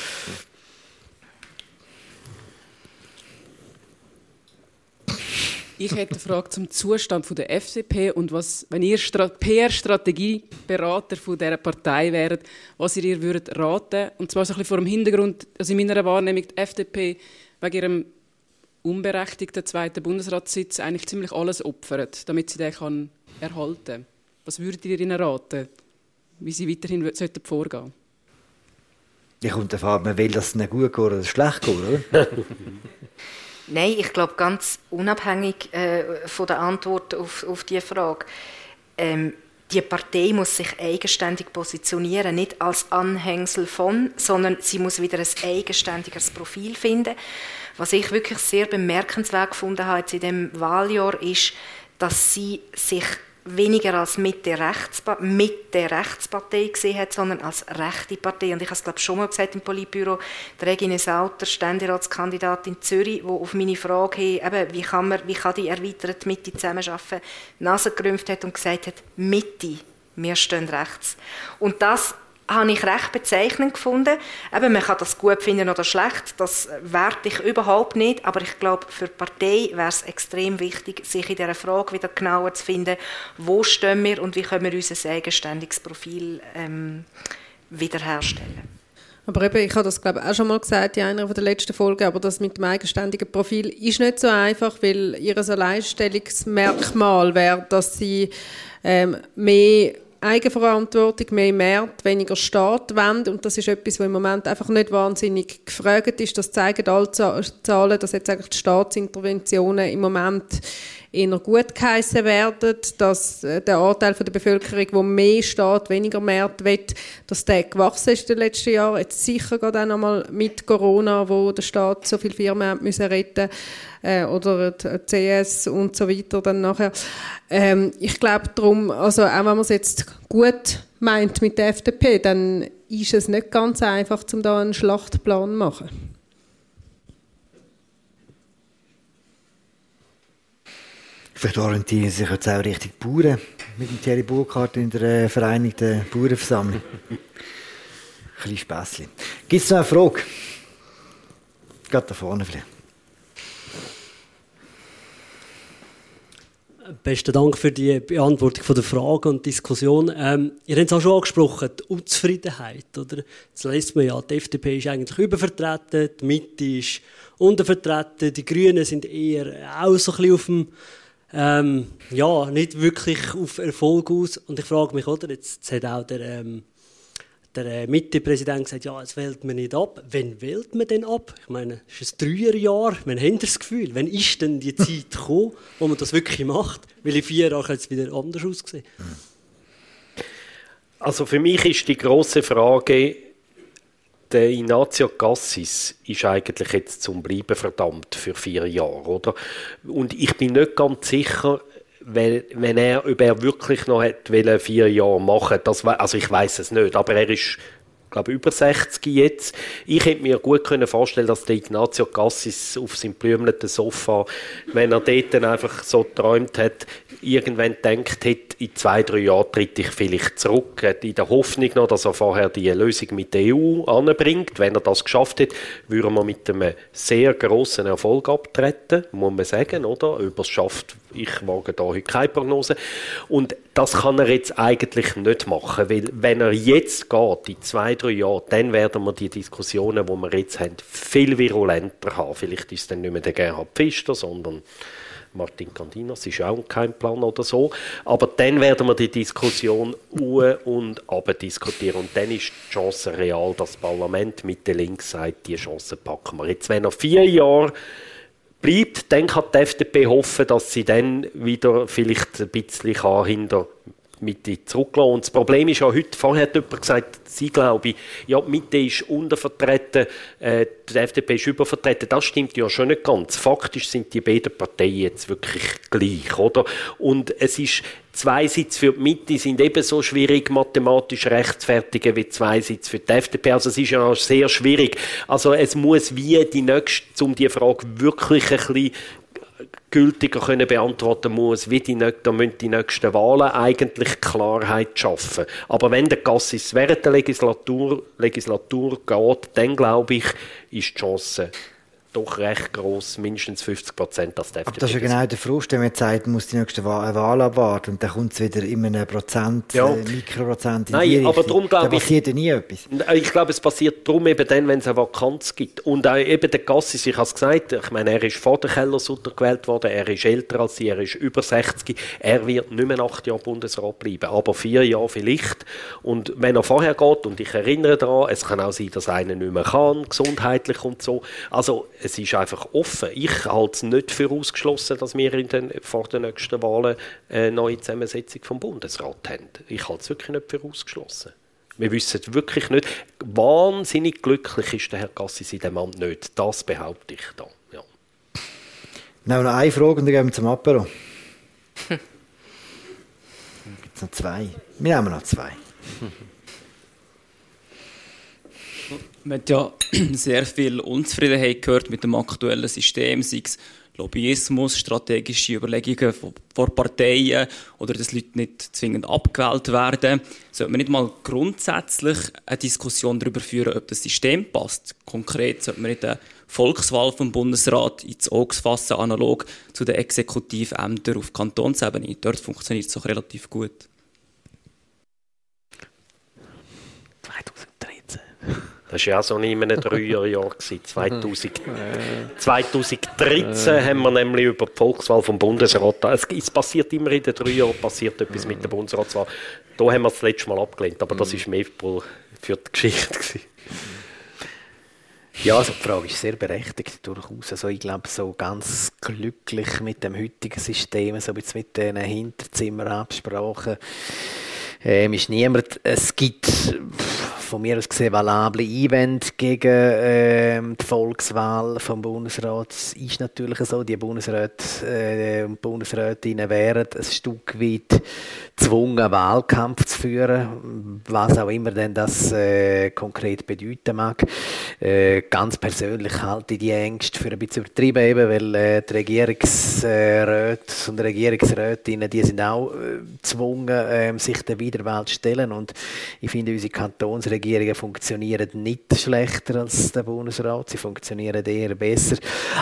S11: Ich hätte eine Frage zum Zustand der FDP und was, wenn ihr PR-Strategieberater von dieser Partei wäret, was ihr ihr würdet raten. Und zwar so ein bisschen vor dem Hintergrund, also in meiner Wahrnehmung, die FDP wegen ihrem unberechtigten zweiten Bundesratssitz eigentlich ziemlich alles opfert, damit sie den kann erhalten kann. Was würdet ihr ihnen raten, wie sie weiterhin vorgehen sollten?
S2: Ja, kommt davon man will, dass es nicht gut geht oder schlecht geht, oder?
S3: Nein, ich glaube, ganz unabhängig äh, von der Antwort auf, auf diese Frage. Ähm, die Partei muss sich eigenständig positionieren, nicht als Anhängsel von, sondern sie muss wieder ein eigenständiges Profil finden. Was ich wirklich sehr bemerkenswert gefunden habe in diesem Wahljahr ist, dass sie sich weniger als Mitte Rechtspa Mitte Rechtspartei gesehen hat, sondern als rechte Partei. Und ich habe es glaube schon mal gesagt im Politbüro, die Regine Sauter, Ständeratskandidatin Zürich, wo auf meine Frage hey, eben, wie kann man, wie kann die erweiterte Mitte zusammenarbeiten, Nase gerümpft hat und gesagt hat, Mitte, wir stehen rechts. Und das habe ich recht bezeichnend gefunden. Eben, man kann das gut finden oder schlecht, das werte ich überhaupt nicht, aber ich glaube, für die Partei wäre es extrem wichtig, sich in dieser Frage wieder genauer zu finden, wo stehen wir und wie können wir unser eigenständiges Profil ähm, wiederherstellen.
S6: Aber eben, ich habe das glaube ich, auch schon mal gesagt in einer der letzten Folgen, aber das mit dem eigenständigen Profil ist nicht so einfach, weil ihr Alleinstellungsmerkmal wäre, dass sie ähm, mehr Eigenverantwortung, mehr Markt, weniger Staat wollen. Und das ist etwas, was im Moment einfach nicht wahnsinnig gefragt ist. Das zeigen alle Zahlen, dass jetzt eigentlich die Staatsinterventionen im Moment eher gut geheissen werden, dass äh, der Anteil von der Bevölkerung, der mehr Staat, weniger Märkte will, dass der gewachsen ist in den letzten Jahren. Jetzt sicher gerade auch nochmal mit Corona, wo der Staat so viele Firmen müssen retten äh, oder CS und so weiter dann nachher. Ähm, ich glaube darum, also auch wenn man es jetzt gut meint mit der FDP, dann ist es nicht ganz einfach, um da einen Schlachtplan zu machen.
S2: Vielleicht orientieren Sie sich jetzt auch Richtung Bauern mit dem Thierry Burkhardt in der äh, Vereinigten Bauernversammlung. Ein bisschen Späßchen. Gibt es noch eine Frage? Geht da vorne vielleicht.
S12: Besten Dank für die Beantwortung der Frage und Diskussion. Ähm, ihr habt es auch schon angesprochen, die Unzufriedenheit. Oder? Jetzt liest man ja, die FDP ist eigentlich übervertreten, die Mitte ist untervertreten, die Grünen sind eher auch so ein bisschen auf dem, ähm, ja, nicht wirklich auf Erfolg aus. Und ich frage mich, oder, jetzt, jetzt hat auch der, ähm, der äh, Mitte-Präsident gesagt, ja, es wählt man nicht ab. Wann wählt man denn ab? Ich meine, ist es ein Dreierjahr? Wann haben das Gefühl? Wann ist denn die Zeit gekommen, wo man das wirklich macht? Weil in vier Jahren hat es wieder anders ausgesehen.
S5: Also für mich ist die große Frage, der Ignazio Cassis ist eigentlich jetzt zum Bleiben verdammt für vier Jahre, oder? Und ich bin nicht ganz sicher, wenn, wenn er, ob er wirklich noch hat, vier Jahre machen das, also ich weiß es nicht, aber er ist glaube über 60 jetzt. Ich hätte mir gut können vorstellen, dass der Ignazio Cassis auf seinem blümleten Sofa, wenn er dort einfach so geträumt hat, irgendwann denkt hat, in zwei, drei Jahren tritt ich vielleicht zurück, in der Hoffnung noch, dass er vorher die Lösung mit der EU anbringt. Wenn er das geschafft hat, würde man mit einem sehr großen Erfolg abtreten, muss man sagen, oder? Ob er es schafft, ich wage da heute keine Prognose. Und das kann er jetzt eigentlich nicht machen, weil wenn er jetzt geht, in zwei, drei Jahren, dann werden wir die Diskussionen, die wir jetzt haben, viel virulenter haben. Vielleicht ist es dann nicht mehr der Gerhard Pfister, sondern Martin Candinas ist auch kein Plan oder so. Aber dann werden wir die Diskussion u und ab diskutieren. Und dann ist die Chance real, dass das Parlament mit der Links sagt, die Chance packen wir. Jetzt, wenn er vier Jahre bleibt, dann kann die FDP hoffen, dass sie dann wieder vielleicht ein bisschen hinter Mitte zurücklassen. Und das Problem ist ja heute, vorher hat jemand gesagt, sie glaube ja, die Mitte ist untervertreten, äh, die FDP ist übervertreten. Das stimmt ja schon nicht ganz. Faktisch sind die beiden Parteien jetzt wirklich gleich, oder? Und es ist, zwei Sitze für die Mitte sind ebenso schwierig mathematisch rechtfertigen wie zwei Sitze für die FDP. Also es ist ja sehr schwierig. Also es muss wie die nächste, um die Frage wirklich ein bisschen gültiger können beantworten muss, wie die, da müssen die nächsten Wahlen eigentlich Klarheit schaffen. Aber wenn der Gassis während der Legislatur, Legislatur geht, dann glaube ich, ist die Chance doch recht groß, mindestens 50 Prozent,
S2: dass der FDP. Aber das ist ja genau der Frust, wenn man sagt, man muss die nächste Wahl, Wahl abwarten und dann kommt es wieder in einem Prozent, ja. äh, Mikroprozent in
S5: Nein,
S2: die
S5: aber darum glaube
S2: ich... passiert ja nie etwas.
S5: Ich glaube, es passiert darum eben dann, wenn es eine Vakanz gibt. Und auch eben der Gassis, ich habe es gesagt, ich meine, er ist vor der Kellersutter gewählt worden, er ist älter als sie, er ist über 60, er wird nicht mehr acht Jahre Bundesrat bleiben, aber vier Jahre vielleicht. Und wenn er vorher geht, und ich erinnere daran, es kann auch sein, dass einer nicht mehr kann, gesundheitlich und so, also es ist einfach offen. Ich halte es nicht für ausgeschlossen, dass wir in den, vor den nächsten Wahlen eine neue Zusammensetzung vom Bundesrat haben. Ich halte es wirklich nicht für ausgeschlossen. Wir wissen wirklich nicht. Wahnsinnig glücklich ist der Herr Gassis in dem Amt nicht. Das behaupte ich da. Ja.
S2: Noch eine Frage und dann gehen wir zum Apero. Gibt es noch zwei? Wir haben noch zwei.
S13: Man hat ja sehr viel Unzufriedenheit gehört mit dem aktuellen System, sei es Lobbyismus, strategische Überlegungen von, Parteien oder dass Leute nicht zwingend abgewählt werden. Sollte man nicht mal grundsätzlich eine Diskussion darüber führen, ob das System passt? Konkret sollte man nicht eine Volkswahl vom Bundesrat ins Auge fassen, analog zu den Exekutivämtern auf Kantonsebene. Dort funktioniert es auch relativ gut.
S5: 2013. Das war ja so in einem Dreierjahr. 2000, 2013 haben wir nämlich über die Volkswahl vom Bundesrat. Es, es passiert immer in den drei Jahren passiert etwas mit der Bundesratswahl. Da haben wir das letzte Mal abgelehnt, aber das war mehr für die Geschichte.
S4: Ja, also die Frage ist sehr berechtigt durchaus. Also ich glaube, so ganz glücklich mit dem heutigen System, so mit diesen Hinterzimmerabsprachen, ähm, ist niemand. Es gibt von mir aus gesehen valable Einwände gegen ähm, die Volkswahl vom Bundesrat. Es ist natürlich so, die Bundesräte äh, und Bundesrätinnen wären ein Stück weit gezwungen, Wahlkampf zu führen, was auch immer denn das äh, konkret bedeuten mag. Äh, ganz persönlich halte ich die Ängste für ein bisschen übertrieben, eben, weil äh, die Regierungsräte und Regierungsrätinnen, die sind auch äh, gezwungen, ähm, sich der Wiederwahl zu stellen und ich finde, unsere Kantonsregierungen funktionieren nicht schlechter als der Bundesrat, sie funktionieren eher besser,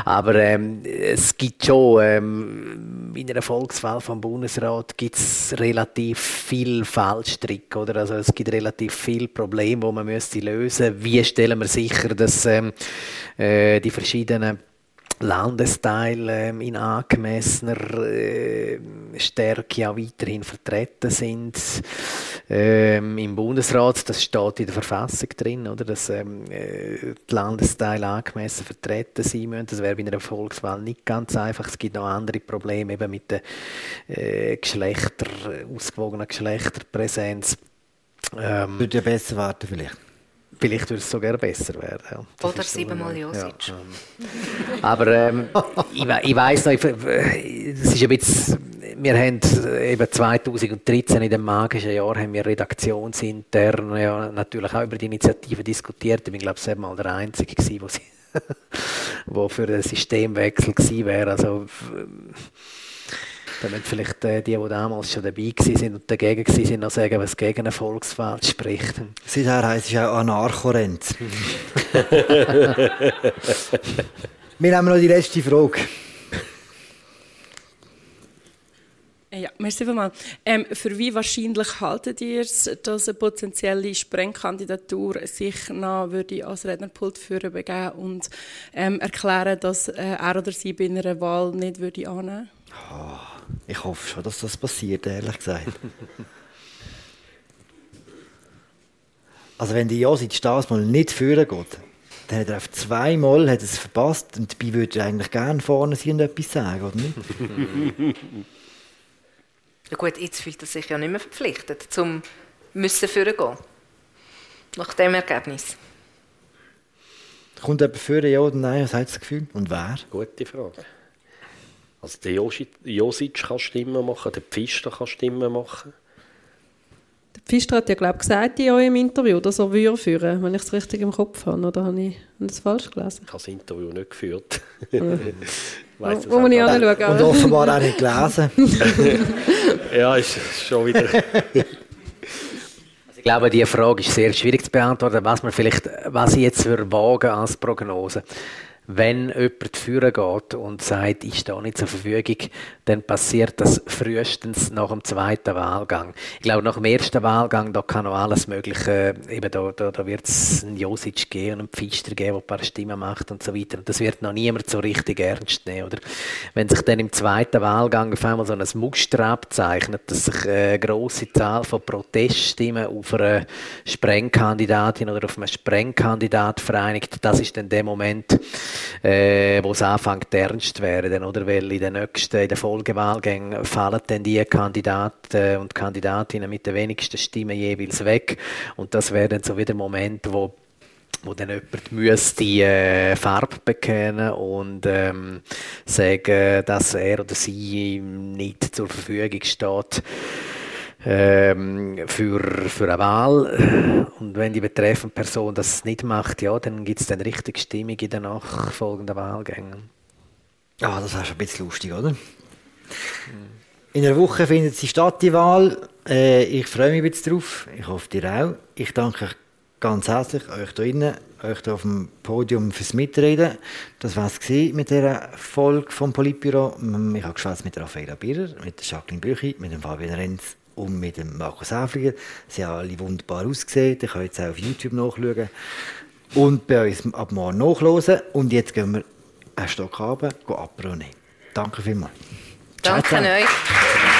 S4: aber ähm, es gibt schon ähm, in einer Volkswahl vom Bundesrat gibt es relativ viel Fallstrick, oder? Also es gibt relativ viele Probleme, die man müsste lösen. Wie stellen wir sicher, dass ähm, äh, die verschiedenen Landesteile ähm, in angemessener äh, Stärke auch weiterhin vertreten sind. Ähm, Im Bundesrat, das steht in der Verfassung drin, oder, dass ähm, äh, die Landesteile angemessen vertreten sein müssen. Das wäre bei einer Volkswahl nicht ganz einfach. Es gibt noch andere Probleme eben mit der äh, Geschlechter, ausgewogenen Geschlechterpräsenz.
S2: Ähm, Würde ja besser warten vielleicht.
S4: Vielleicht würde es sogar besser werden.
S3: Ja. Oder siebenmal Josic. Ja,
S4: ähm. Aber ähm, ich, ich weiss noch, es ist ein bisschen, wir haben eben 2013 in dem magischen Jahr haben wir redaktionsintern ja, natürlich auch über die Initiative diskutiert. Ich glaube, es mal der Einzige gewesen, wo, sie, wo für einen Systemwechsel gewesen wäre. Also, damit vielleicht äh, die, die damals schon dabei waren und dagegen waren, noch sagen, was gegen eine Volkswahl spricht.
S2: Seither heisst es auch Anarchorenz. Wir haben noch die letzte Frage.
S14: Ja, merci vielmals. Ähm, für wie wahrscheinlich haltet ihr es, dass eine potenzielle Sprengkandidatur sich noch würde als Rednerpult führen begeben und ähm, erklären, dass äh, er oder sie bei einer Wahl nicht würde annehmen?
S2: Oh. Ich hoffe schon, dass das passiert, ehrlich gesagt. also wenn die Josic das mal nicht führen geht, dann hat er auf zweimal hat es verpasst und dabei würde er eigentlich gerne vorne sein und etwas sagen, oder nicht?
S3: ja gut, jetzt fühlt er sich ja nicht mehr verpflichtet, zum müssen führen gehen. Nach dem Ergebnis.
S2: Kommt jemand führen, ja oder nein? Was hat das Gefühl? Und wer?
S5: Gute Frage. Also der Josic kann Stimmen machen, der Pfister kann Stimmen machen.
S6: Der Pfister hat ja, glaube ich, gesagt in eurem Interview, dass er würde führen, wenn ich es richtig im Kopf habe. Oder habe ich das falsch gelesen?
S5: Ich habe das Interview nicht geführt.
S6: weiss, Wo muss ich anschauen?
S2: Und offenbar auch nicht gelesen.
S5: ja, ist schon wieder...
S4: Ich glaube, diese Frage ist sehr schwierig zu beantworten. Was, man vielleicht, was ich jetzt für wagen als Prognose wenn jemand führen geht und sagt, ich stehe nicht zur Verfügung, dann passiert das frühestens nach dem zweiten Wahlgang. Ich glaube, nach dem ersten Wahlgang, da kann noch alles Mögliche, eben da, da, da wird es einen Josic geben und einen Pfister geben, der ein paar Stimmen macht und so weiter. Und das wird noch niemand so richtig ernst nehmen. Oder wenn sich dann im zweiten Wahlgang auf einmal so ein Muster abzeichnet, dass sich eine grosse Zahl von Proteststimmen auf eine Sprengkandidatin oder auf einen Sprengkandidat vereinigt, das ist dann der Moment, äh, wo es anfängt ernst zu werden, oder? Weil in den nächsten, in den Folgewahlgängen fallen dann die Kandidaten und Kandidatinnen mit den wenigsten Stimmen jeweils weg. Und das wäre dann so wieder der Moment, wo wo dann jemand müsste äh, Farbe bekennen und ähm, sagen, dass er oder sie nicht zur Verfügung steht ähm, für, für eine Wahl. Und wenn die betreffende Person das nicht macht, ja, dann gibt es dann richtig Stimmung in den nachfolgenden Wahlgängen.
S2: Ja, das schon ein bisschen lustig, oder? In einer Woche findet sie statt, die Wahl. Äh, ich freue mich jetzt drauf. Ich hoffe, ihr auch. Ich danke euch ganz herzlich, euch hier drinnen, euch hier auf dem Podium fürs Mitreden. Das war es mit dieser Folge vom Politbüro. Ich habe geschwätzt mit Raffaella Birrer, mit Jacqueline Büchi, mit dem Fabian Renz und mit dem Markus Häfliger. Sie haben alle wunderbar ausgesehen. Ihr könnt jetzt auch auf YouTube nachschauen. Und bei uns ab morgen nachhören. Und jetzt gehen wir einen Stock runter, Apro nehmen. Danke vielmals.
S3: Tchau, an.